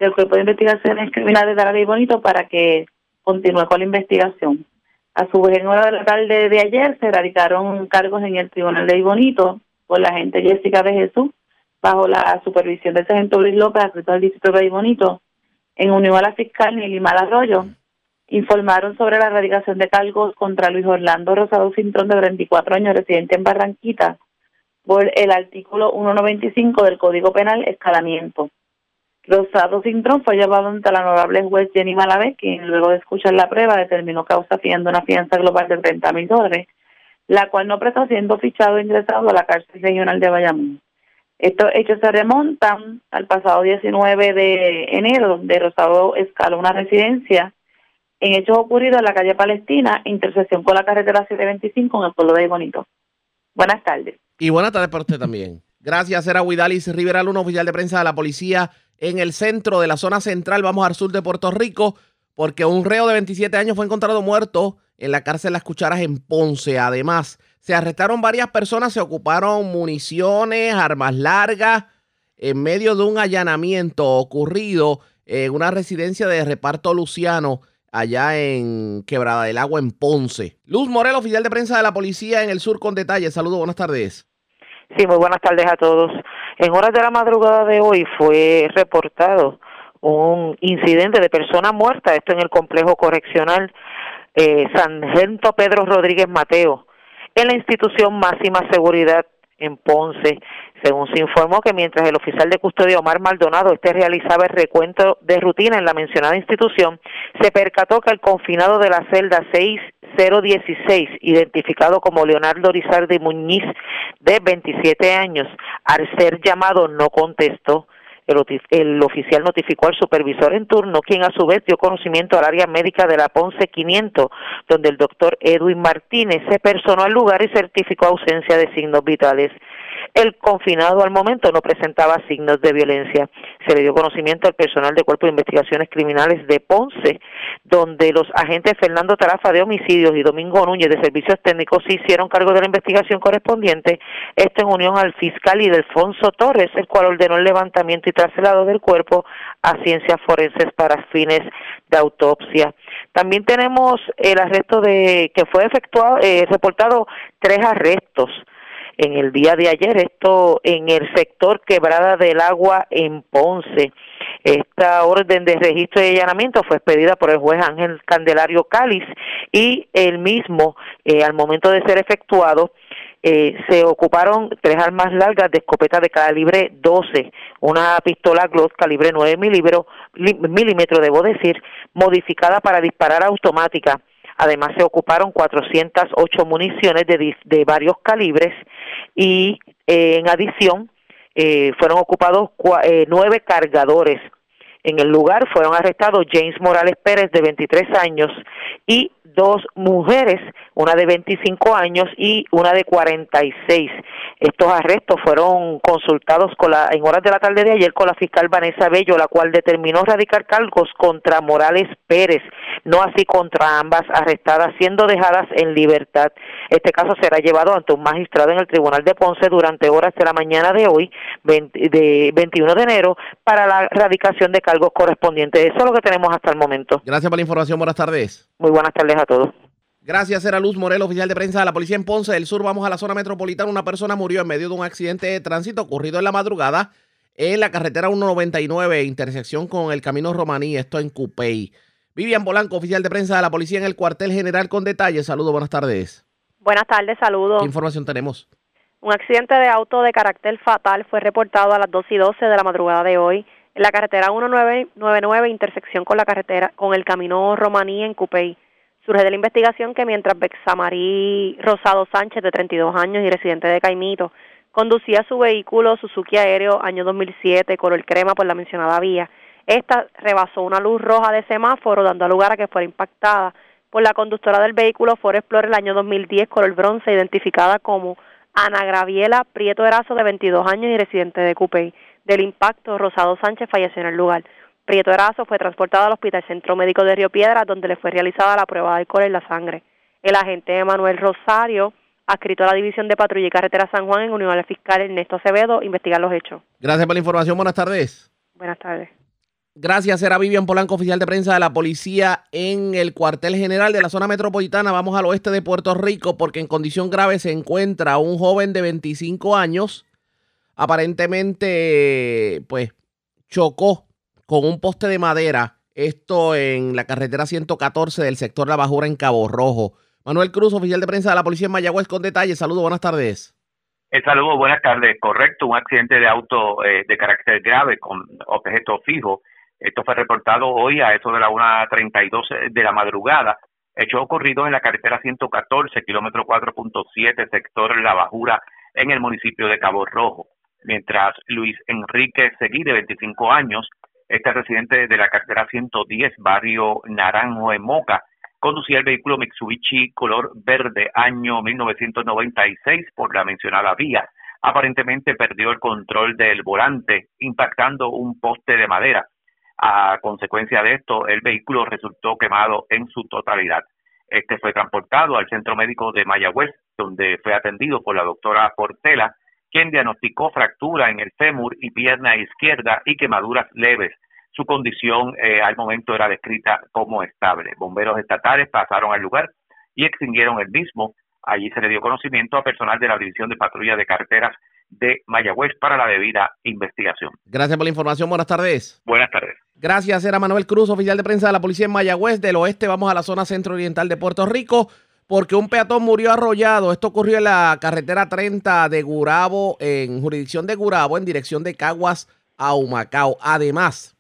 del Cuerpo de Investigaciones Criminales de Ley Bonito para que continúe con la investigación. A su vez, en hora de la tarde de ayer se radicaron cargos en el Tribunal de Bonito por la agente Jessica de Jesús, bajo la supervisión del sargento Luis López, adscrito al distrito de Bonito, en unión a la fiscal Nilimar Arroyo, informaron sobre la erradicación de cargos contra Luis Orlando Rosado Cintrón, de 34 años, residente en Barranquita, por el artículo 195 del Código Penal, escalamiento. Rosado Cintrón fue llevado ante la honorable juez Jenny Malavé, quien luego de escuchar la prueba determinó causa fiando una fianza global de 30 mil dólares, la cual no prestó siendo fichado e ingresado a la cárcel regional de Bayamón. Estos hechos se remontan al pasado 19 de enero, donde Rosado escaló una residencia en hechos ocurridos en la calle Palestina, intersección con la carretera 725 en el pueblo de Bonito. Buenas tardes. Y buenas tardes para usted también. Gracias, era Huidalis Rivera Luna, oficial de prensa de la policía en el centro de la zona central. Vamos al sur de Puerto Rico, porque un reo de 27 años fue encontrado muerto en la cárcel Las Cucharas en Ponce. Además, se arrestaron varias personas, se ocuparon municiones, armas largas, en medio de un allanamiento ocurrido en una residencia de reparto Luciano allá en Quebrada del Agua, en Ponce. Luz Morel, oficial de prensa de la policía en el sur, con detalles. Saludos, buenas tardes. Sí, muy buenas tardes a todos. En horas de la madrugada de hoy fue reportado un incidente de persona muerta, esto en el complejo correccional eh, San Gento Pedro Rodríguez Mateo, en la institución máxima seguridad en Ponce, según se informó que mientras el oficial de custodia Omar Maldonado este realizaba el recuento de rutina en la mencionada institución, se percató que el confinado de la celda 6016, identificado como Leonardo Rizardi Muñiz, de 27 años, al ser llamado no contestó. El, oficial notificó al supervisor en turno, quien a su vez dio conocimiento al área médica de la Ponce 500, donde el doctor Edwin Martínez se personó al lugar y certificó ausencia de signos vitales. El confinado al momento no presentaba signos de violencia. Se le dio conocimiento al personal de Cuerpo de Investigaciones Criminales de Ponce, donde los agentes Fernando Tarafa de Homicidios y Domingo Núñez de Servicios Técnicos se hicieron cargo de la investigación correspondiente, esto en unión al fiscal y Delfonso Torres, el cual ordenó el levantamiento y traslado del cuerpo a ciencias forenses para fines de autopsia. También tenemos el arresto de que fue efectuado, eh, reportado tres arrestos en el día de ayer, esto en el sector Quebrada del Agua en Ponce. Esta orden de registro y allanamiento fue expedida por el juez Ángel Candelario Cáliz y el mismo, eh, al momento de ser efectuado, eh, se ocuparon tres armas largas de escopeta de calibre 12, una pistola Glock calibre 9 milímetros, debo decir, modificada para disparar automática, Además, se ocuparon 408 municiones de, de varios calibres y eh, en adición eh, fueron ocupados eh, nueve cargadores. En el lugar fueron arrestados James Morales Pérez, de 23 años, y dos mujeres, una de 25 años y una de 46. Estos arrestos fueron consultados con la, en horas de la tarde de ayer con la fiscal Vanessa Bello, la cual determinó radicar cargos contra Morales Pérez, no así contra ambas arrestadas, siendo dejadas en libertad. Este caso será llevado ante un magistrado en el Tribunal de Ponce durante horas de la mañana de hoy, de 21 de enero, para la radicación de cargos correspondientes. Eso es lo que tenemos hasta el momento. Gracias por la información. Buenas tardes. Muy buenas tardes a todos. Gracias, era Luz Morel, oficial de prensa de la policía en Ponce del Sur. Vamos a la zona metropolitana. Una persona murió en medio de un accidente de tránsito ocurrido en la madrugada en la carretera 199, intersección con el camino romaní, esto en Cupey. Vivian Polanco, oficial de prensa de la policía en el cuartel general con detalles. Saludos, buenas tardes. Buenas tardes, saludos. ¿Qué información tenemos? Un accidente de auto de carácter fatal fue reportado a las 2 y 12 de la madrugada de hoy en la carretera 1999, intersección con la carretera, con el camino romaní en Cupey. Surge de la investigación que mientras Bexamarí Rosado Sánchez, de 32 años y residente de Caimito, conducía su vehículo Suzuki Aéreo año 2007, color crema por la mencionada vía, esta rebasó una luz roja de semáforo, dando lugar a que fuera impactada por la conductora del vehículo Ford Explorer el año 2010, color bronce, identificada como Ana Graviela Prieto Erazo, de 22 años y residente de Cupey. Del impacto, Rosado Sánchez falleció en el lugar. Prieto Erazo fue transportado al Hospital Centro Médico de Río Piedra, donde le fue realizada la prueba de alcohol en la sangre. El agente Manuel Rosario, adscrito a la División de Patrulla y Carretera San Juan, en unión al fiscal Ernesto Acevedo, investiga los hechos. Gracias por la información. Buenas tardes. Buenas tardes. Gracias, era Vivian Polanco, oficial de prensa de la policía en el cuartel general de la zona metropolitana. Vamos al oeste de Puerto Rico porque en condición grave se encuentra un joven de 25 años aparentemente pues chocó con un poste de madera Esto en la carretera 114 del sector La Bajura en Cabo Rojo. Manuel Cruz, oficial de prensa de la Policía en Mayagüez, con detalles. Saludos, buenas tardes. El saludo, buenas tardes. Correcto, un accidente de auto eh, de carácter grave con objeto fijo. Esto fue reportado hoy a eso de la 1.32 de la madrugada. Hecho ocurrido en la carretera 114, kilómetro 4.7, sector La Bajura, en el municipio de Cabo Rojo. Mientras Luis Enrique Seguí, de 25 años, este residente de la carretera 110, barrio Naranjo en Moca, conducía el vehículo Mitsubishi color verde año 1996 por la mencionada vía. Aparentemente perdió el control del volante, impactando un poste de madera. A consecuencia de esto, el vehículo resultó quemado en su totalidad. Este fue transportado al centro médico de Mayagüez, donde fue atendido por la doctora Portela, quien diagnosticó fractura en el fémur y pierna izquierda y quemaduras leves su condición eh, al momento era descrita como estable. Bomberos estatales pasaron al lugar y extinguieron el mismo. Allí se le dio conocimiento a personal de la División de Patrulla de Carreteras de Mayagüez para la debida investigación. Gracias por la información. Buenas tardes. Buenas tardes. Gracias. Era Manuel Cruz, oficial de prensa de la Policía en Mayagüez. Del oeste vamos a la zona centro-oriental de Puerto Rico porque un peatón murió arrollado. Esto ocurrió en la carretera 30 de Gurabo, en jurisdicción de Gurabo, en dirección de Caguas a Humacao. Además,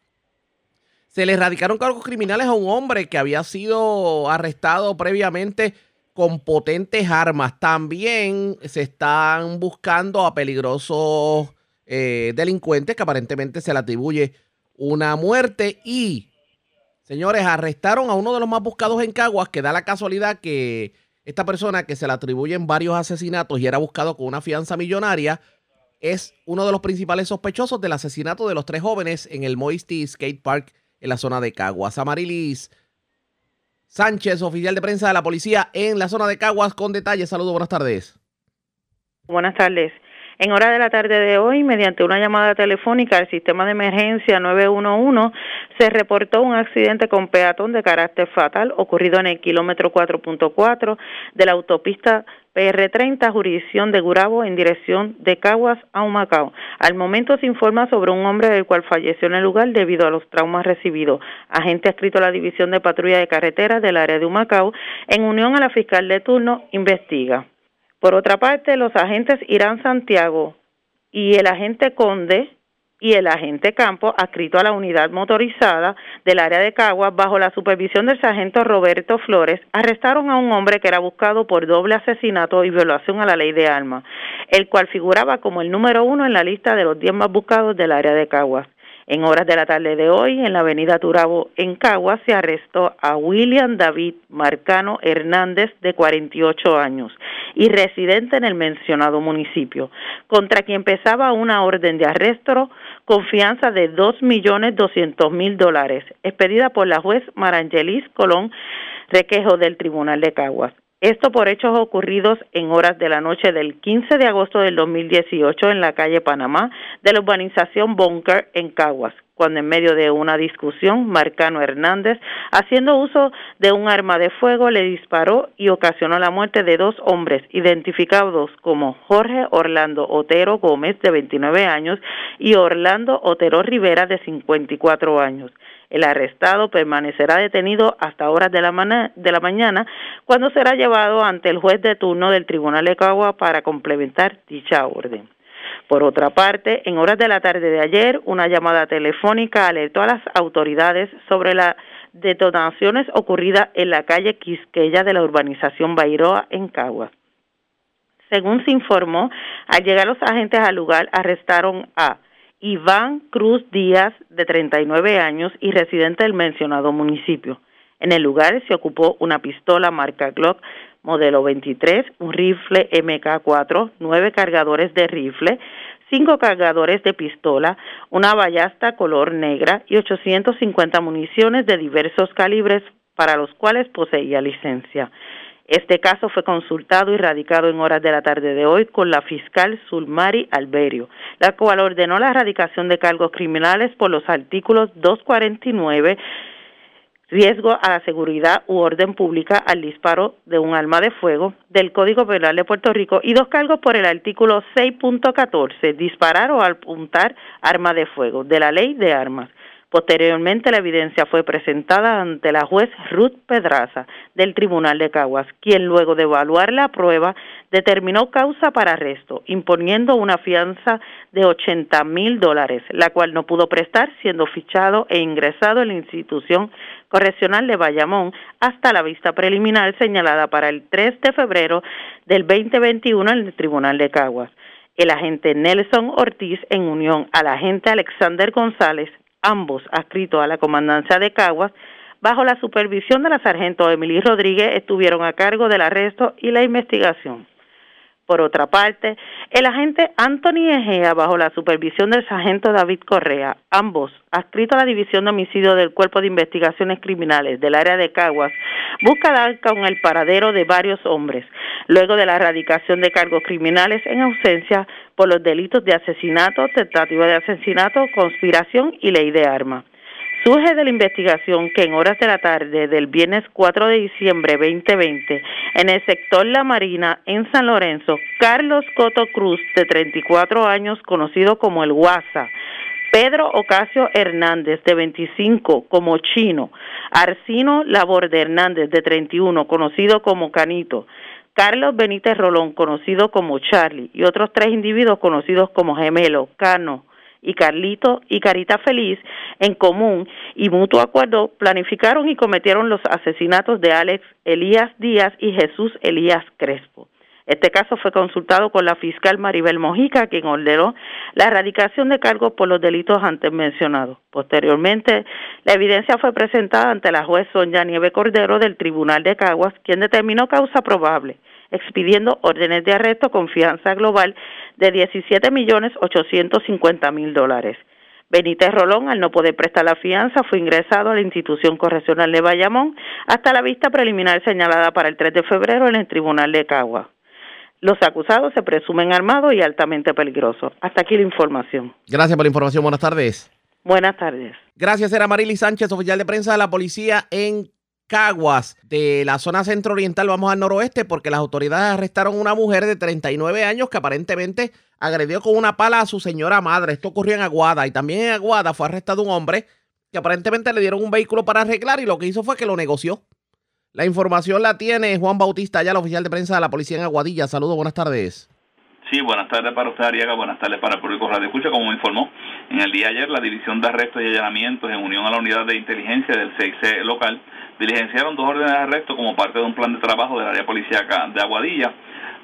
se le erradicaron cargos criminales a un hombre que había sido arrestado previamente con potentes armas. También se están buscando a peligrosos eh, delincuentes que aparentemente se le atribuye una muerte y, señores, arrestaron a uno de los más buscados en Caguas, que da la casualidad que esta persona que se le atribuyen varios asesinatos y era buscado con una fianza millonaria, es uno de los principales sospechosos del asesinato de los tres jóvenes en el Moisty Skate Park en la zona de Caguas. Amarilis Sánchez, oficial de prensa de la policía en la zona de Caguas, con detalles. Saludos, buenas tardes. Buenas tardes. En hora de la tarde de hoy, mediante una llamada telefónica al sistema de emergencia 911, se reportó un accidente con peatón de carácter fatal ocurrido en el kilómetro 4.4 de la autopista PR30, jurisdicción de Gurabo, en dirección de Caguas a Humacao. Al momento se informa sobre un hombre del cual falleció en el lugar debido a los traumas recibidos. Agente escrito a la División de Patrulla de Carreteras del área de Humacao, en unión a la fiscal de turno, investiga. Por otra parte, los agentes Irán Santiago y el agente Conde y el agente Campo, adscrito a la unidad motorizada del área de Caguas, bajo la supervisión del sargento Roberto Flores, arrestaron a un hombre que era buscado por doble asesinato y violación a la ley de armas, el cual figuraba como el número uno en la lista de los diez más buscados del área de Caguas. En horas de la tarde de hoy, en la avenida Turabo, en Caguas, se arrestó a William David Marcano Hernández, de 48 años, y residente en el mencionado municipio, contra quien pesaba una orden de arresto confianza de dos millones doscientos mil dólares, expedida por la juez Marangelis Colón Requejo del Tribunal de Caguas. Esto por hechos ocurridos en horas de la noche del 15 de agosto del 2018 en la calle Panamá de la urbanización Bunker en Caguas, cuando en medio de una discusión, Marcano Hernández, haciendo uso de un arma de fuego, le disparó y ocasionó la muerte de dos hombres identificados como Jorge Orlando Otero Gómez, de 29 años, y Orlando Otero Rivera, de 54 años. El arrestado permanecerá detenido hasta horas de la, mañana, cuando será llevado ante el juez de turno del Tribunal de Cagua para complementar dicha orden. Por otra parte, en horas de la tarde de ayer, una llamada telefónica alertó a las autoridades sobre las detonaciones ocurridas en la calle Quisqueya de la urbanización Bairoa en Caguas. Según se informó, al llegar los agentes al lugar arrestaron a Iván Cruz Díaz, de 39 años y residente del mencionado municipio. En el lugar se ocupó una pistola marca Glock modelo 23, un rifle MK4, nueve cargadores de rifle, cinco cargadores de pistola, una ballesta color negra y 850 municiones de diversos calibres para los cuales poseía licencia. Este caso fue consultado y radicado en horas de la tarde de hoy con la fiscal Sulmari Alberio, la cual ordenó la erradicación de cargos criminales por los artículos 249 riesgo a la seguridad u orden pública al disparo de un arma de fuego del Código Penal de Puerto Rico y dos cargos por el artículo 6.14, disparar o apuntar arma de fuego de la ley de armas. Posteriormente, la evidencia fue presentada ante la juez Ruth Pedraza del Tribunal de Caguas, quien luego de evaluar la prueba determinó causa para arresto, imponiendo una fianza de 80 mil dólares, la cual no pudo prestar, siendo fichado e ingresado en la institución correccional de Bayamón hasta la vista preliminar señalada para el 3 de febrero del 2021 en el Tribunal de Caguas. El agente Nelson Ortiz, en unión al agente Alexander González, ambos adscritos a la comandancia de Caguas, bajo la supervisión de la sargento Emily Rodríguez, estuvieron a cargo del arresto y la investigación. Por otra parte, el agente Anthony Egea, bajo la supervisión del sargento David Correa, ambos adscritos a la División de Homicidio del Cuerpo de Investigaciones Criminales del área de Caguas, busca dar con el paradero de varios hombres, luego de la erradicación de cargos criminales en ausencia los delitos de asesinato, tentativa de asesinato, conspiración y ley de armas. Surge de la investigación que en horas de la tarde del viernes 4 de diciembre 2020, en el sector La Marina, en San Lorenzo, Carlos Coto Cruz, de 34 años, conocido como el Guasa, Pedro Ocasio Hernández, de 25, como Chino, Arcino Laborde Hernández, de 31, conocido como Canito, Carlos Benítez Rolón, conocido como Charlie, y otros tres individuos conocidos como Gemelo, Cano, y Carlito y Carita Feliz en común y mutuo acuerdo planificaron y cometieron los asesinatos de Alex Elías Díaz y Jesús Elías Crespo. Este caso fue consultado con la fiscal Maribel Mojica, quien ordenó la erradicación de cargos por los delitos antes mencionados. Posteriormente, la evidencia fue presentada ante la juez Sonia Nieve Cordero del Tribunal de Caguas, quien determinó causa probable expidiendo órdenes de arresto con fianza global de 17 millones 850 mil dólares. Benítez Rolón, al no poder prestar la fianza, fue ingresado a la institución correccional de Bayamón hasta la vista preliminar señalada para el 3 de febrero en el Tribunal de Cagua. Los acusados se presumen armados y altamente peligrosos. Hasta aquí la información. Gracias por la información. Buenas tardes. Buenas tardes. Gracias, era Marily Sánchez, oficial de prensa de la policía en Caguas, de la zona centro oriental, vamos al noroeste, porque las autoridades arrestaron a una mujer de 39 años que aparentemente agredió con una pala a su señora madre. Esto ocurrió en Aguada y también en Aguada fue arrestado un hombre que aparentemente le dieron un vehículo para arreglar y lo que hizo fue que lo negoció. La información la tiene Juan Bautista, ya el oficial de prensa de la policía en Aguadilla. Saludos, buenas tardes. Sí, buenas tardes para usted, Ariaga. Buenas tardes para el público Radio Escucha. Como me informó, en el día de ayer, la División de Arrestos y Allanamientos, en unión a la Unidad de Inteligencia del 6C local, diligenciaron dos órdenes de arresto como parte de un plan de trabajo del área policíaca de Aguadilla.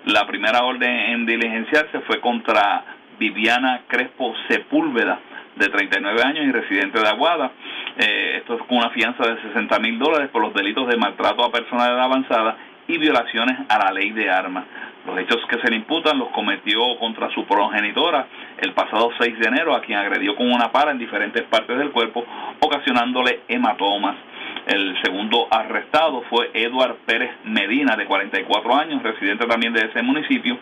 La primera orden en diligenciarse fue contra Viviana Crespo Sepúlveda, de 39 años y residente de Aguada. Eh, esto es con una fianza de 60 mil dólares por los delitos de maltrato a personas de edad avanzada y violaciones a la ley de armas. Los hechos que se le imputan los cometió contra su progenitora el pasado 6 de enero, a quien agredió con una pala en diferentes partes del cuerpo, ocasionándole hematomas. El segundo arrestado fue Eduard Pérez Medina, de 44 años, residente también de ese municipio.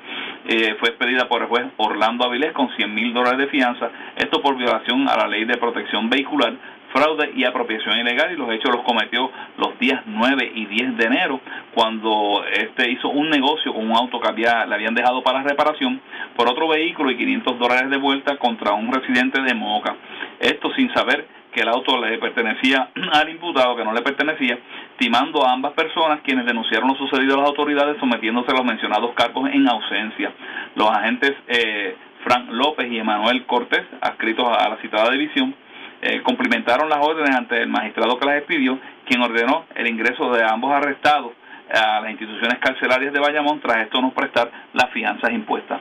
Eh, fue expedida por el juez Orlando Avilés con 100 mil dólares de fianza, esto por violación a la ley de protección vehicular fraude y apropiación ilegal y los hechos los cometió los días 9 y 10 de enero cuando este hizo un negocio con un auto que había, le habían dejado para reparación por otro vehículo y 500 dólares de vuelta contra un residente de Moca. Esto sin saber que el auto le pertenecía al imputado, que no le pertenecía, timando a ambas personas quienes denunciaron lo sucedido a las autoridades sometiéndose a los mencionados cargos en ausencia. Los agentes eh, Frank López y Emanuel Cortés, adscritos a la citada división, eh, cumplimentaron las órdenes ante el magistrado que las expidió, quien ordenó el ingreso de ambos arrestados a las instituciones carcelarias de Bayamón tras esto no prestar las fianzas impuestas.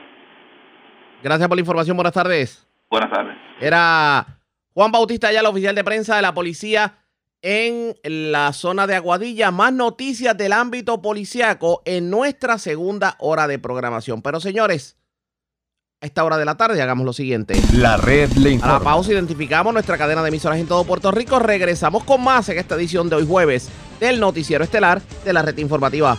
Gracias por la información. Buenas tardes. Buenas tardes. Era Juan Bautista, ya el oficial de prensa de la policía en la zona de Aguadilla. Más noticias del ámbito policiaco en nuestra segunda hora de programación. Pero señores, esta hora de la tarde hagamos lo siguiente. La red le informa. A la pausa identificamos nuestra cadena de emisoras en todo Puerto Rico. Regresamos con más en esta edición de hoy jueves del noticiero estelar de la red informativa.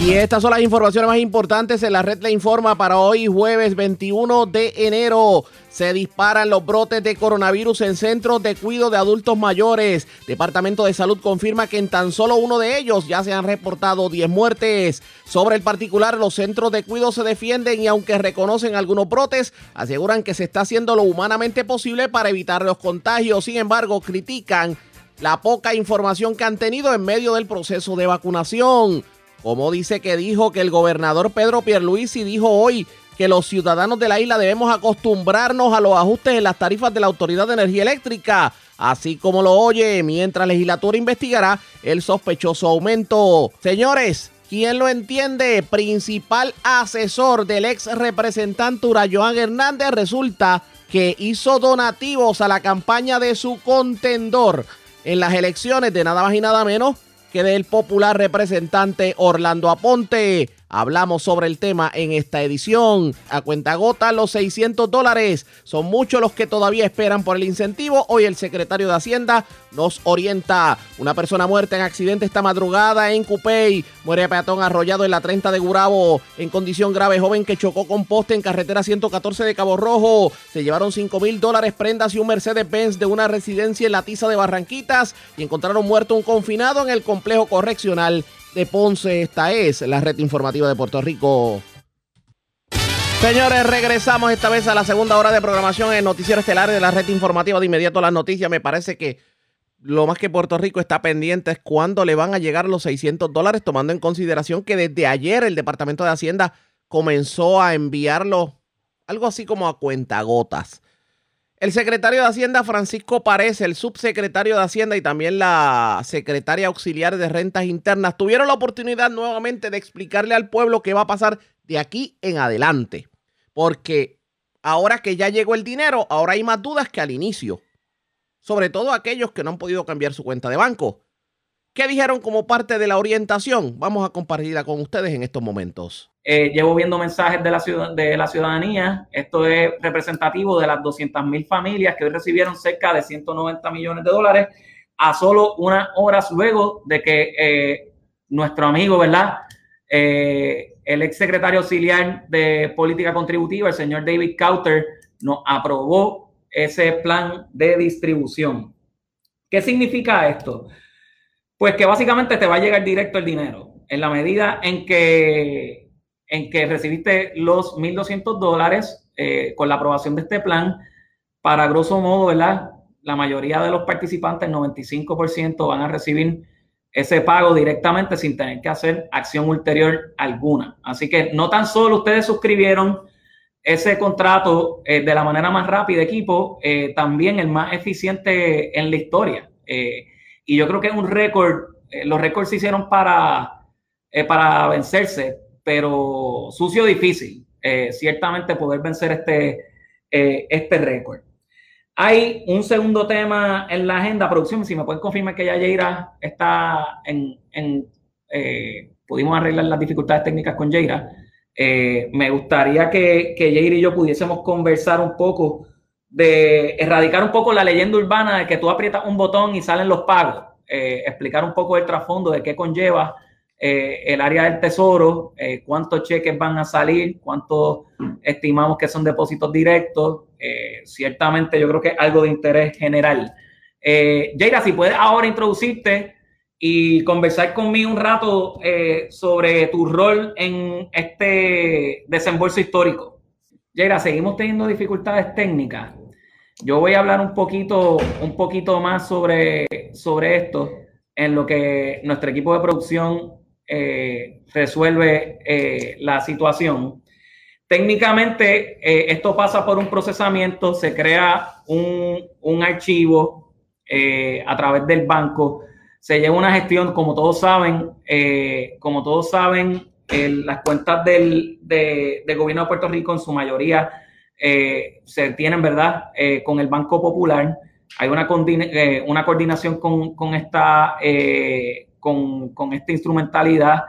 Y estas son las informaciones más importantes en la red le informa para hoy jueves 21 de enero. Se disparan los brotes de coronavirus en centros de cuidado de adultos mayores. Departamento de Salud confirma que en tan solo uno de ellos ya se han reportado 10 muertes. Sobre el particular, los centros de cuidado se defienden y aunque reconocen algunos brotes, aseguran que se está haciendo lo humanamente posible para evitar los contagios. Sin embargo, critican la poca información que han tenido en medio del proceso de vacunación. Como dice que dijo que el gobernador Pedro Pierluisi dijo hoy que los ciudadanos de la isla debemos acostumbrarnos a los ajustes en las tarifas de la Autoridad de Energía Eléctrica, así como lo oye, mientras la legislatura investigará el sospechoso aumento. Señores, ¿quién lo entiende? Principal asesor del ex representante Urayoan Hernández resulta que hizo donativos a la campaña de su contendor en las elecciones de nada más y nada menos que del popular representante Orlando Aponte. Hablamos sobre el tema en esta edición. A cuenta gota, los 600 dólares. Son muchos los que todavía esperan por el incentivo. Hoy el secretario de Hacienda nos orienta. Una persona muerta en accidente esta madrugada en Cupey. Muere peatón arrollado en la 30 de Gurabo. En condición grave, joven que chocó con poste en carretera 114 de Cabo Rojo. Se llevaron 5 mil dólares prendas y un Mercedes-Benz de una residencia en la Tiza de Barranquitas. Y encontraron muerto un confinado en el complejo correccional de Ponce. Esta es la red informativa de Puerto Rico. Señores, regresamos esta vez a la segunda hora de programación en Noticiero Estelar de la red informativa. De inmediato las noticias. Me parece que lo más que Puerto Rico está pendiente es cuándo le van a llegar los 600 dólares, tomando en consideración que desde ayer el Departamento de Hacienda comenzó a enviarlo algo así como a cuentagotas. El secretario de Hacienda, Francisco Párez, el subsecretario de Hacienda y también la secretaria auxiliar de Rentas Internas tuvieron la oportunidad nuevamente de explicarle al pueblo qué va a pasar de aquí en adelante. Porque ahora que ya llegó el dinero, ahora hay más dudas que al inicio. Sobre todo aquellos que no han podido cambiar su cuenta de banco. ¿Qué dijeron como parte de la orientación? Vamos a compartirla con ustedes en estos momentos. Eh, llevo viendo mensajes de la, ciudadanía. Esto es representativo de las 200 mil familias que hoy recibieron cerca de 190 millones de dólares a solo unas horas luego de que eh, nuestro amigo, ¿verdad? Eh, el ex secretario auxiliar de política contributiva, el señor David Cauter, nos aprobó ese plan de distribución. ¿Qué significa esto? Pues que básicamente te va a llegar directo el dinero. En la medida en que, en que recibiste los 1.200 dólares eh, con la aprobación de este plan, para grosso modo, ¿verdad? La mayoría de los participantes, el 95%, van a recibir ese pago directamente sin tener que hacer acción ulterior alguna. Así que no tan solo ustedes suscribieron ese contrato eh, de la manera más rápida, equipo, eh, también el más eficiente en la historia. Y yo creo que es un récord, los récords se hicieron para, para vencerse, pero sucio difícil, eh, ciertamente poder vencer este, este récord. Hay un segundo tema en la agenda, producción, si me pueden confirmar que ya Jaira está en, en pudimos arreglar las dificultades técnicas con Jaira. me gustaría que, que Jaira y yo pudiésemos conversar un poco de erradicar un poco la leyenda urbana de que tú aprietas un botón y salen los pagos, eh, explicar un poco el trasfondo de qué conlleva eh, el área del tesoro, eh, cuántos cheques van a salir, cuántos estimamos que son depósitos directos. ciertamente yo creo que es algo de interés general. Jaira, si puedes ahora introducirte y conversar conmigo un rato sobre tu rol en este desembolso histórico. Jaira, seguimos teniendo dificultades técnicas. Yo voy a hablar un poquito, un poquito más sobre, sobre esto en lo que nuestro equipo de producción eh, resuelve eh, la situación. Técnicamente, eh, esto pasa por un procesamiento, se crea un, un archivo a través del banco, se lleva una gestión, como todos saben, como todos saben, las cuentas del, de, gobierno de Puerto Rico en su mayoría se tienen, ¿verdad?, con el Banco Popular. hay una, una coordinación con, esta, eh, con, esta instrumentalidad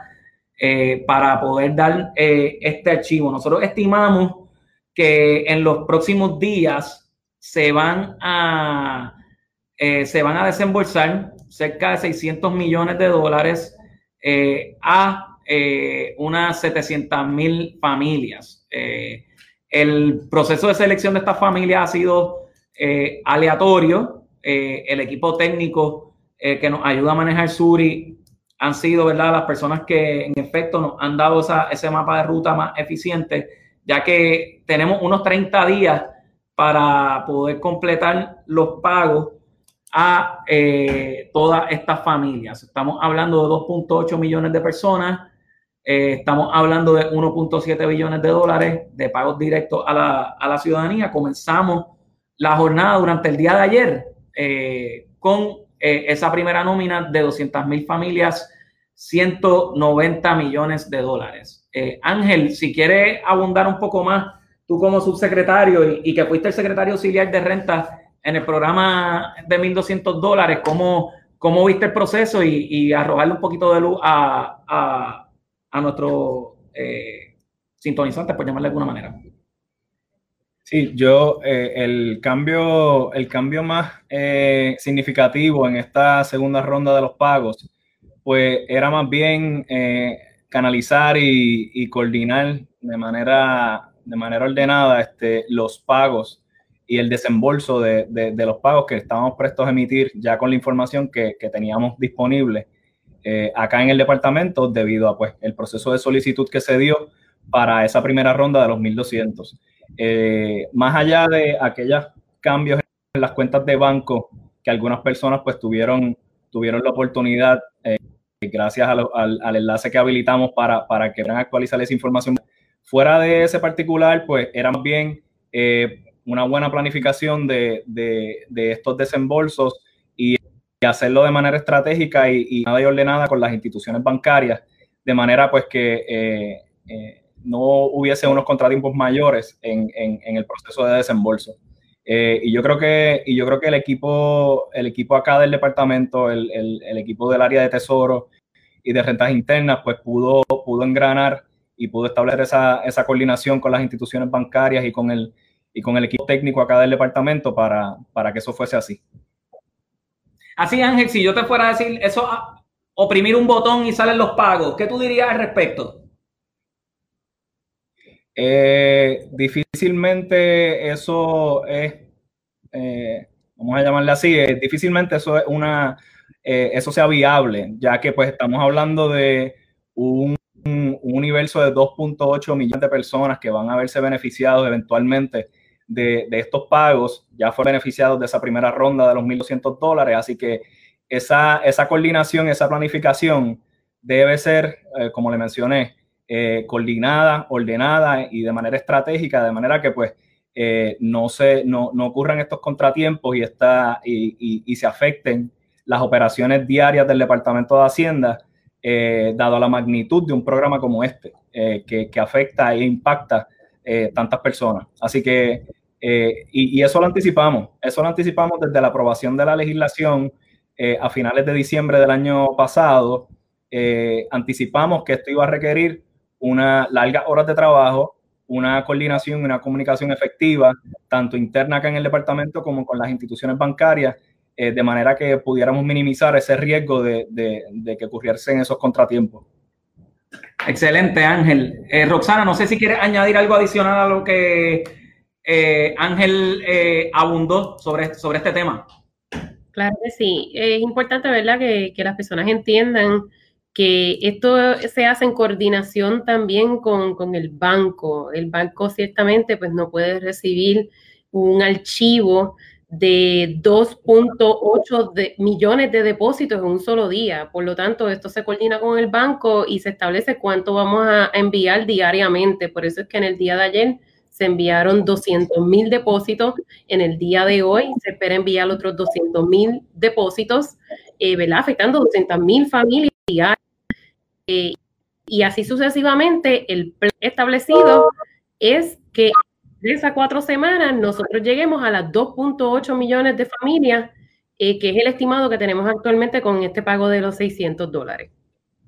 para poder dar este archivo. Nosotros estimamos que en los próximos días se van a, se van a desembolsar cerca de 600 millones de dólares a unas 700 mil familias. el proceso de selección de estas familias ha sido eh, aleatorio. Eh, el equipo técnico eh, que nos ayuda a manejar Suri han sido, ¿verdad?, las personas que en efecto nos han dado ese mapa de ruta más eficiente, ya que tenemos unos 30 días para poder completar los pagos a todas estas familias. Estamos hablando de 2.8 millones de personas, estamos hablando de 1.7 billones de dólares de pagos directos a la, a la ciudadanía. Comenzamos la jornada durante el día de ayer eh, con eh, esa primera nómina de 200 mil familias, 190 millones de dólares. Eh, Ángel, si quieres abundar un poco más, tú como subsecretario y, que fuiste el secretario auxiliar de renta en el programa de 1.200 dólares, ¿cómo, ¿cómo viste el proceso y, arrojarle un poquito de luz a, a, a nuestro sintonizante, por llamarle de alguna manera? Sí, yo eh, el cambio, el cambio más eh, significativo en esta segunda ronda de los pagos, pues era más bien eh, canalizar y, coordinar de manera, de manera ordenada este, los pagos y el desembolso de, los pagos que estábamos prestos a emitir ya con la información que, que teníamos disponible acá en el departamento debido a pues el proceso de solicitud que se dio para esa primera ronda de los 1.200. Eh, más allá de aquellos cambios en las cuentas de banco que algunas personas pues tuvieron, tuvieron la oportunidad, eh, gracias al, enlace que habilitamos para, para que puedan actualizar esa información. Fuera de ese particular, pues era más bien eh, una buena planificación de, estos desembolsos y, hacerlo de manera estratégica y, y, nada y ordenada con las instituciones bancarias, de manera pues que no hubiese unos contratiempos mayores en, el proceso de desembolso. Eh, y yo creo que, y yo creo que el equipo, el equipo acá del departamento, el, equipo del área de tesoro y de rentas internas, pues pudo, pudo engranar y pudo establecer esa, coordinación con las instituciones bancarias y con el, y con el equipo técnico acá del departamento para, para que eso fuese así. Así, Ángel, si yo te fuera a decir eso, oprimir un botón y salen los pagos, ¿qué tú dirías al respecto? Eh, difícilmente eso es, eh, vamos a llamarle así, eh, difícilmente eso es una, eso sea viable, ya que pues estamos hablando de un, universo de 2.8 millones de personas que van a verse beneficiados eventualmente de, estos pagos, ya fueron beneficiados de esa primera ronda de los 1.200 dólares, así que esa, esa coordinación, esa planificación debe ser, como le mencioné, eh, coordinada, ordenada y de manera estratégica, de manera que pues eh, no, se, no, no, ocurran estos contratiempos y, esta, y, y, se afecten las operaciones diarias del Departamento de Hacienda, eh, dado la magnitud de un programa como este, que, que, afecta e impacta tantas personas. Así que, y, eso lo anticipamos, eso lo anticipamos desde la aprobación de la legislación a finales de diciembre del año pasado. anticipamos que esto iba a requerir una largas horas de trabajo, una coordinación y una comunicación efectiva, tanto interna acá en el departamento como con las instituciones bancarias, eh, de manera que pudiéramos minimizar ese riesgo de, de, que ocurriesen esos contratiempos. Excelente, Ángel. Eh, Roxana, no sé si quieres añadir algo adicional a lo que eh, Ángel abundó sobre, sobre este tema. Claro que sí. Es importante, ¿verdad?, que, que las personas entiendan que esto se hace en coordinación también con, el banco. El banco ciertamente pues no puede recibir un archivo de 2.8 millones de depósitos en un solo día. Por lo tanto, esto se coordina con el banco y se establece cuánto vamos a enviar diariamente. Por eso es que en el día de ayer se enviaron 200 mil depósitos. En el día de hoy se espera enviar otros 200 mil depósitos, eh, ¿verdad? Afectando 200 mil familias diarias y así sucesivamente, el plan establecido es que tres a cuatro semanas nosotros lleguemos a las 2.8 millones de familias, eh, que es el estimado que tenemos actualmente con este pago de los 600 dólares.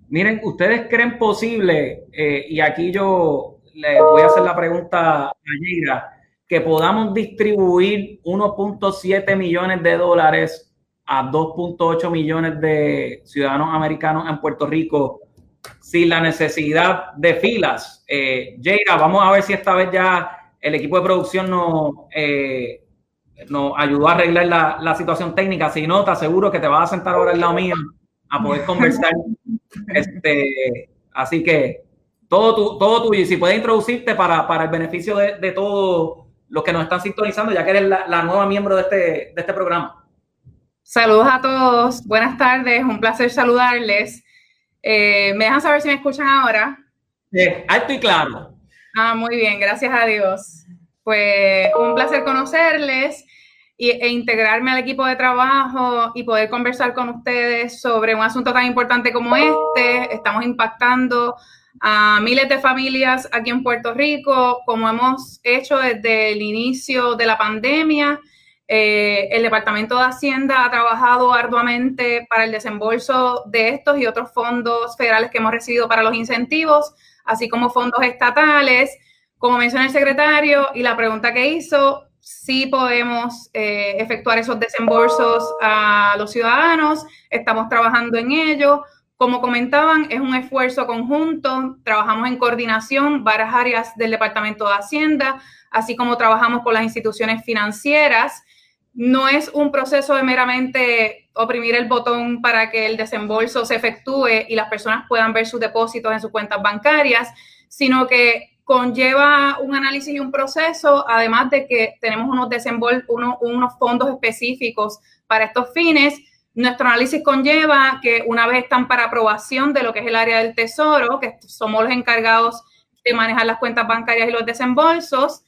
Miren, ¿ustedes creen posible, eh, y aquí yo le voy a hacer la pregunta a Yira, que podamos distribuir 1.7 millones de dólares a 2.8 millones de ciudadanos americanos en Puerto Rico sin la necesidad de filas? Eh, vamos a ver si esta vez ya el equipo de producción nos, eh, nos ayudó a arreglar la, la, situación técnica. Si no, te aseguro que te vas a sentar ahora al lado mío a poder conversar. este, así que todo, tu, todo tuyo. Y si puedes introducirte para, para el beneficio de, de, todos los que nos están sintonizando, ya que eres la, la nueva miembro de este, de este programa. Saludos a todos, buenas tardes, un placer saludarles. Eh, ¿Me dejan saber si me escuchan ahora? Sí, alto y claro. Ah, muy bien, gracias a Dios. Pues un placer conocerles e integrarme al equipo de trabajo y poder conversar con ustedes sobre un asunto tan importante como este. Estamos impactando a miles de familias aquí en Puerto Rico, como hemos hecho desde el inicio de la pandemia. Eh, el Departamento de Hacienda ha trabajado arduamente para el desembolso de estos y otros fondos federales que hemos recibido para los incentivos, así como fondos estatales. Como mencionó el secretario y la pregunta que hizo, sí podemos eh, efectuar esos desembolsos a los ciudadanos, estamos trabajando en ello. Como comentaban, es un esfuerzo conjunto, trabajamos en coordinación varias áreas del Departamento de Hacienda, así como trabajamos con las instituciones financieras. No es un proceso de meramente oprimir el botón para que el desembolso se efectúe y las personas puedan ver sus depósitos en sus cuentas bancarias, sino que conlleva un análisis y un proceso, además de que tenemos unos, desembol unos, unos fondos específicos para estos fines. Nuestro análisis conlleva que una vez están para aprobación de lo que es el área del tesoro, que somos los encargados de manejar las cuentas bancarias y los desembolsos,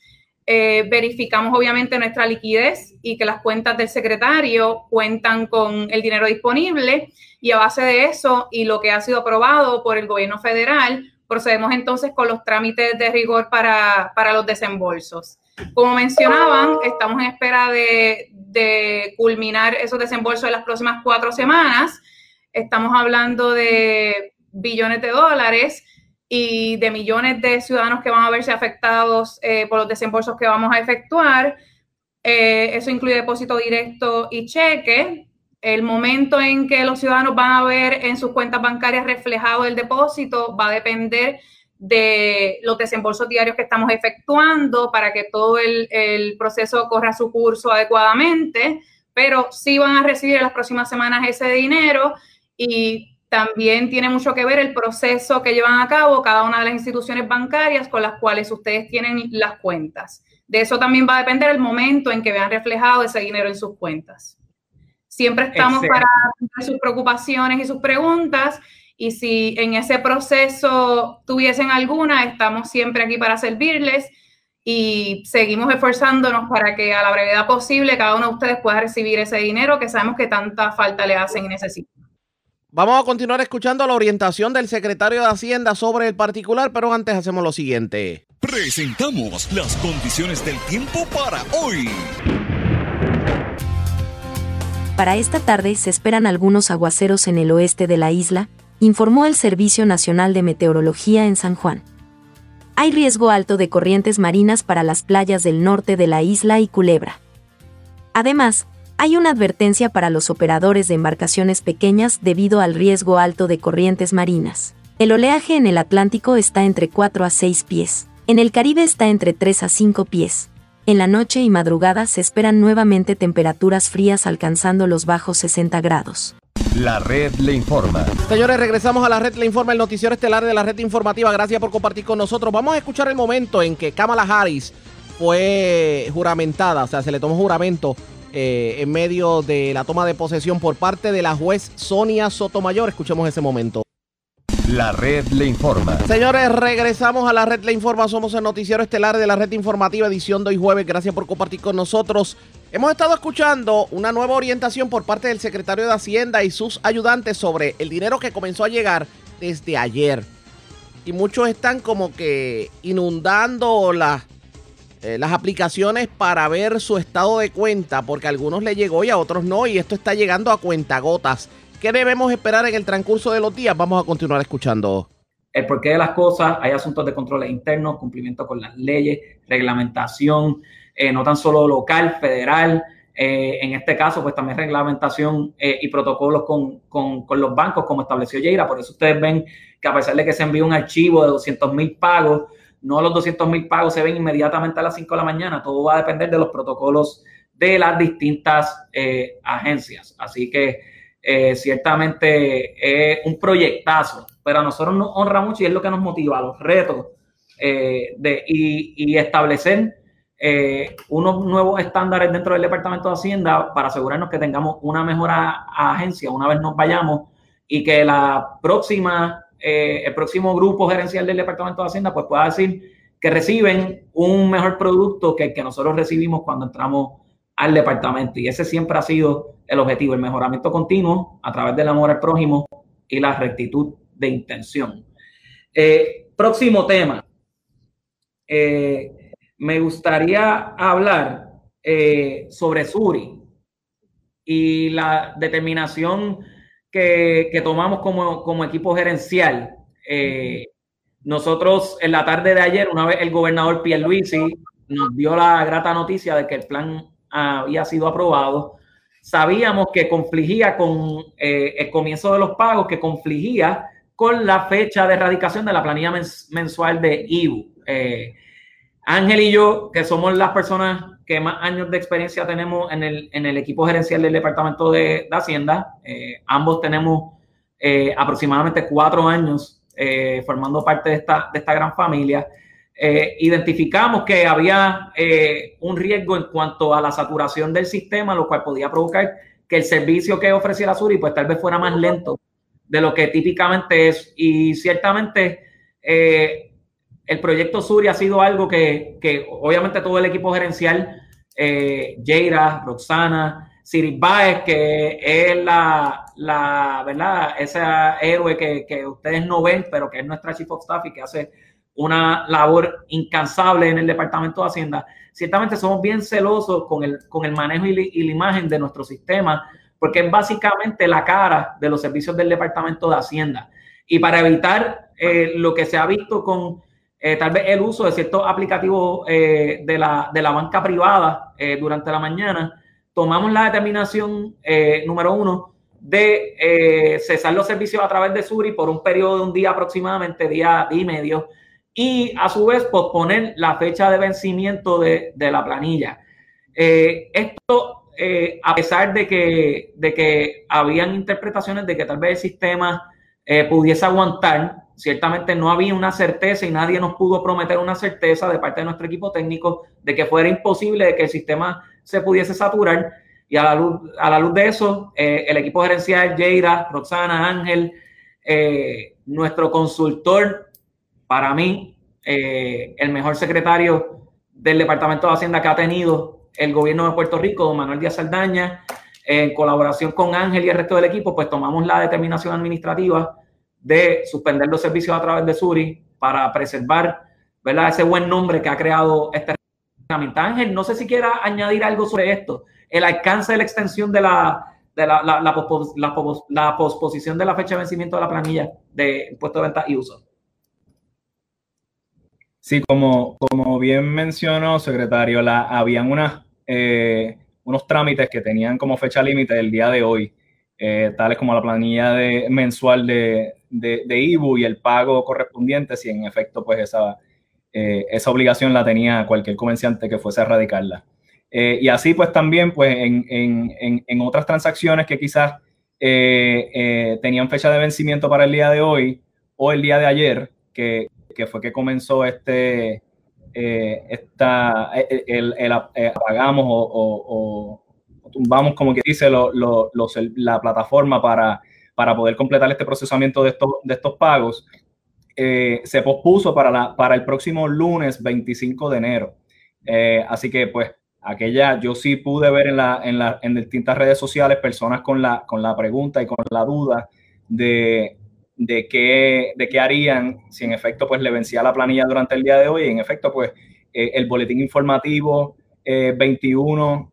eh, verificamos obviamente nuestra liquidez y que las cuentas del secretario cuentan con el dinero disponible y a base de eso y lo que ha sido aprobado por el gobierno federal, procedemos entonces con los trámites de rigor para, para los desembolsos. Como mencionaban, estamos en espera de, de culminar esos desembolsos en las próximas cuatro semanas. Estamos hablando de billones de dólares y de millones de ciudadanos que van a verse afectados eh, por los desembolsos que vamos a efectuar. Eh, eso incluye depósito directo y cheque. El momento en que los ciudadanos van a ver en sus cuentas bancarias reflejado el depósito va a depender de los desembolsos diarios que estamos efectuando para que todo el, el, proceso corra su curso adecuadamente, pero sí van a recibir en las próximas semanas ese dinero y también tiene mucho que ver el proceso que llevan a cabo cada una de las instituciones bancarias con las cuales ustedes tienen las cuentas. De eso también va a depender el momento en que vean reflejado ese dinero en sus cuentas. Siempre estamos Excelente. para sus preocupaciones y sus preguntas y si en ese proceso tuviesen alguna, estamos siempre aquí para servirles y seguimos esforzándonos para que a la brevedad posible cada uno de ustedes pueda recibir ese dinero que sabemos que tanta falta le hacen y necesitan. Vamos a continuar escuchando la orientación del secretario de Hacienda sobre el particular, pero antes hacemos lo siguiente. Presentamos las condiciones del tiempo para hoy. Para esta tarde se esperan algunos aguaceros en el oeste de la isla, informó el Servicio Nacional de Meteorología en San Juan. Hay riesgo alto de corrientes marinas para las playas del norte de la isla y Culebra. Además, hay una advertencia para los operadores de embarcaciones pequeñas debido al riesgo alto de corrientes marinas. El oleaje en el Atlántico está entre 4 a 6 pies. En el Caribe está entre 3 a 5 pies. En la noche y madrugada se esperan nuevamente temperaturas frías alcanzando los bajos 60 grados. La red le informa. Señores, regresamos a la red le informa, el noticiero estelar de la red informativa. Gracias por compartir con nosotros. Vamos a escuchar el momento en que Kamala Harris fue juramentada, o sea, se le tomó juramento eh, en medio de la toma de posesión por parte de la juez Sonia Sotomayor. Escuchemos ese momento. La red le informa. Señores, regresamos a la red le informa. Somos el noticiero estelar de la red informativa, edición de hoy jueves. Gracias por compartir con nosotros. Hemos estado escuchando una nueva orientación por parte del secretario de Hacienda y sus ayudantes sobre el dinero que comenzó a llegar desde ayer. Y muchos están como que inundando las eh, las aplicaciones para ver su estado de cuenta, porque a algunos le llegó y a otros no, y esto está llegando a cuentagotas. ¿Qué debemos esperar en el transcurso de los días? Vamos a continuar escuchando. El porqué de las cosas, hay asuntos de controles internos, cumplimiento con las leyes, reglamentación, eh, no tan solo local, federal, eh, en este caso, pues también reglamentación y protocolos con, con, con, los bancos, como estableció Yeira. Por eso ustedes ven que a pesar de que se envió un archivo de 200 mil pagos, no los 200 mil pagos se ven inmediatamente a las 5 de la mañana. Todo va a depender de los protocolos de las distintas eh, agencias. Así que ciertamente es un proyectazo, pero a nosotros nos honra mucho y es lo que nos motiva, los retos de, y, establecer eh, unos nuevos estándares dentro del Departamento de Hacienda para asegurarnos que tengamos una mejor agencia una vez nos vayamos y que la próxima, eh, el próximo grupo gerencial del Departamento de Hacienda pues pueda decir que reciben un mejor producto que el que nosotros recibimos cuando entramos al departamento. Y ese siempre ha sido el objetivo, el mejoramiento continuo a través del amor al prójimo y la rectitud de intención. Eh, próximo tema. Eh, me gustaría hablar sobre Suri y la determinación que, tomamos como, equipo gerencial. Eh, nosotros en la tarde de ayer, una vez el gobernador Pierluisi nos dio la grata noticia de que el plan había sido aprobado, sabíamos que confligía con eh, el comienzo de los pagos, que confligía con la fecha de erradicación de la planilla mensual de IBU. Ángel y yo, que somos las personas que más años de experiencia tenemos en el, en el equipo gerencial del Departamento de, Hacienda, eh, ambos tenemos eh, aproximadamente cuatro años eh, formando parte de esta, de esta gran familia. identificamos que había un riesgo en cuanto a la saturación del sistema, lo cual podía provocar que el servicio que ofreciera Suri pues tal vez fuera más lento de lo que típicamente es. Y ciertamente el proyecto Suri ha sido algo que, obviamente todo el equipo gerencial, eh, Jaira, Roxana, Siri Baez, que es la, la ¿verdad? Ese héroe que, ustedes no ven, pero que es nuestra chief of staff y que hace una labor incansable en el Departamento de Hacienda. Ciertamente somos bien celosos con el, con el manejo y, la imagen de nuestro sistema, porque es básicamente la cara de los servicios del Departamento de Hacienda. Y para evitar eh, lo que se ha visto con eh, tal vez el uso de ciertos aplicativos eh, de, la, de, la, banca privada eh, durante la mañana, tomamos la determinación número uno de cesar los servicios a través de Suri por un periodo de un día aproximadamente, día, y medio, y a su vez posponer la fecha de vencimiento de, de la planilla. esto, a pesar de que, de que habían interpretaciones de que tal vez el sistema pudiese aguantar, ciertamente no había una certeza y nadie nos pudo prometer una certeza de parte de nuestro equipo técnico de que fuera imposible de que el sistema se pudiese saturar. Y a la luz, a la luz de eso, eh, el equipo gerencial, Jaira, Roxana, Ángel, eh, nuestro consultor, para mí, eh, el mejor secretario del Departamento de Hacienda que ha tenido el gobierno de Puerto Rico, Manuel Díaz Saldaña, en colaboración con Ángel y el resto del equipo, pues tomamos la determinación administrativa de suspender los servicios a través de Suri para preservar ¿verdad? ese buen nombre que ha creado este herramienta. Ángel, no sé si quiera añadir algo sobre esto, el alcance de la extensión de la, de la, la, posposición de la fecha de vencimiento de la planilla de impuesto de venta y uso. Sí, como, como bien mencionó, secretario, la, habían unas, eh, unos trámites que tenían como fecha límite el día de hoy, eh, tales como la planilla de, mensual de, de, IBU y el pago correspondiente, si en efecto pues esa, eh, esa obligación la tenía cualquier comerciante que fuese a radicarla. Eh, y así pues también pues en, en, en otras transacciones que quizás tenían fecha de vencimiento para el día de hoy o el día de ayer, que, que fue que comenzó este, esta, el, el, apagamos o, o, tumbamos, como que dice, la plataforma para para poder completar este procesamiento de estos, de estos pagos, eh, se pospuso para, la, para el próximo lunes 25 de enero. Eh, así que, pues, aquella, yo sí pude ver en, la, en, la, en distintas redes sociales personas con la, con la pregunta y con la duda de de qué, de qué harían si en efecto pues le vencía la planilla durante el día de hoy. En efecto, pues eh, el boletín informativo 2101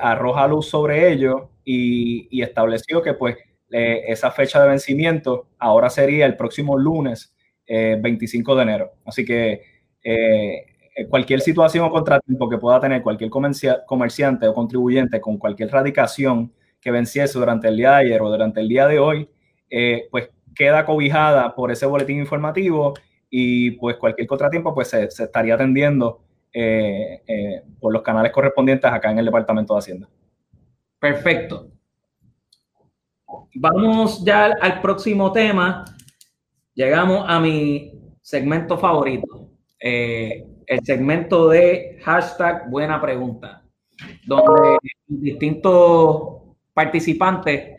arroja luz sobre ello y, estableció que pues esa fecha de vencimiento ahora sería el próximo lunes 25 de enero. Así que cualquier situación o contratiempo que pueda tener cualquier comerciante o contribuyente con cualquier radicación que venciese durante el día de ayer o durante el día de hoy, eh, pues queda cobijada por ese boletín informativo y pues cualquier contratiempo pues se, estaría atendiendo eh, eh, por los canales correspondientes acá en el Departamento de Hacienda. Perfecto. Vamos ya al próximo tema. Llegamos a mi segmento favorito, el segmento de hashtag buena pregunta, donde distintos participantes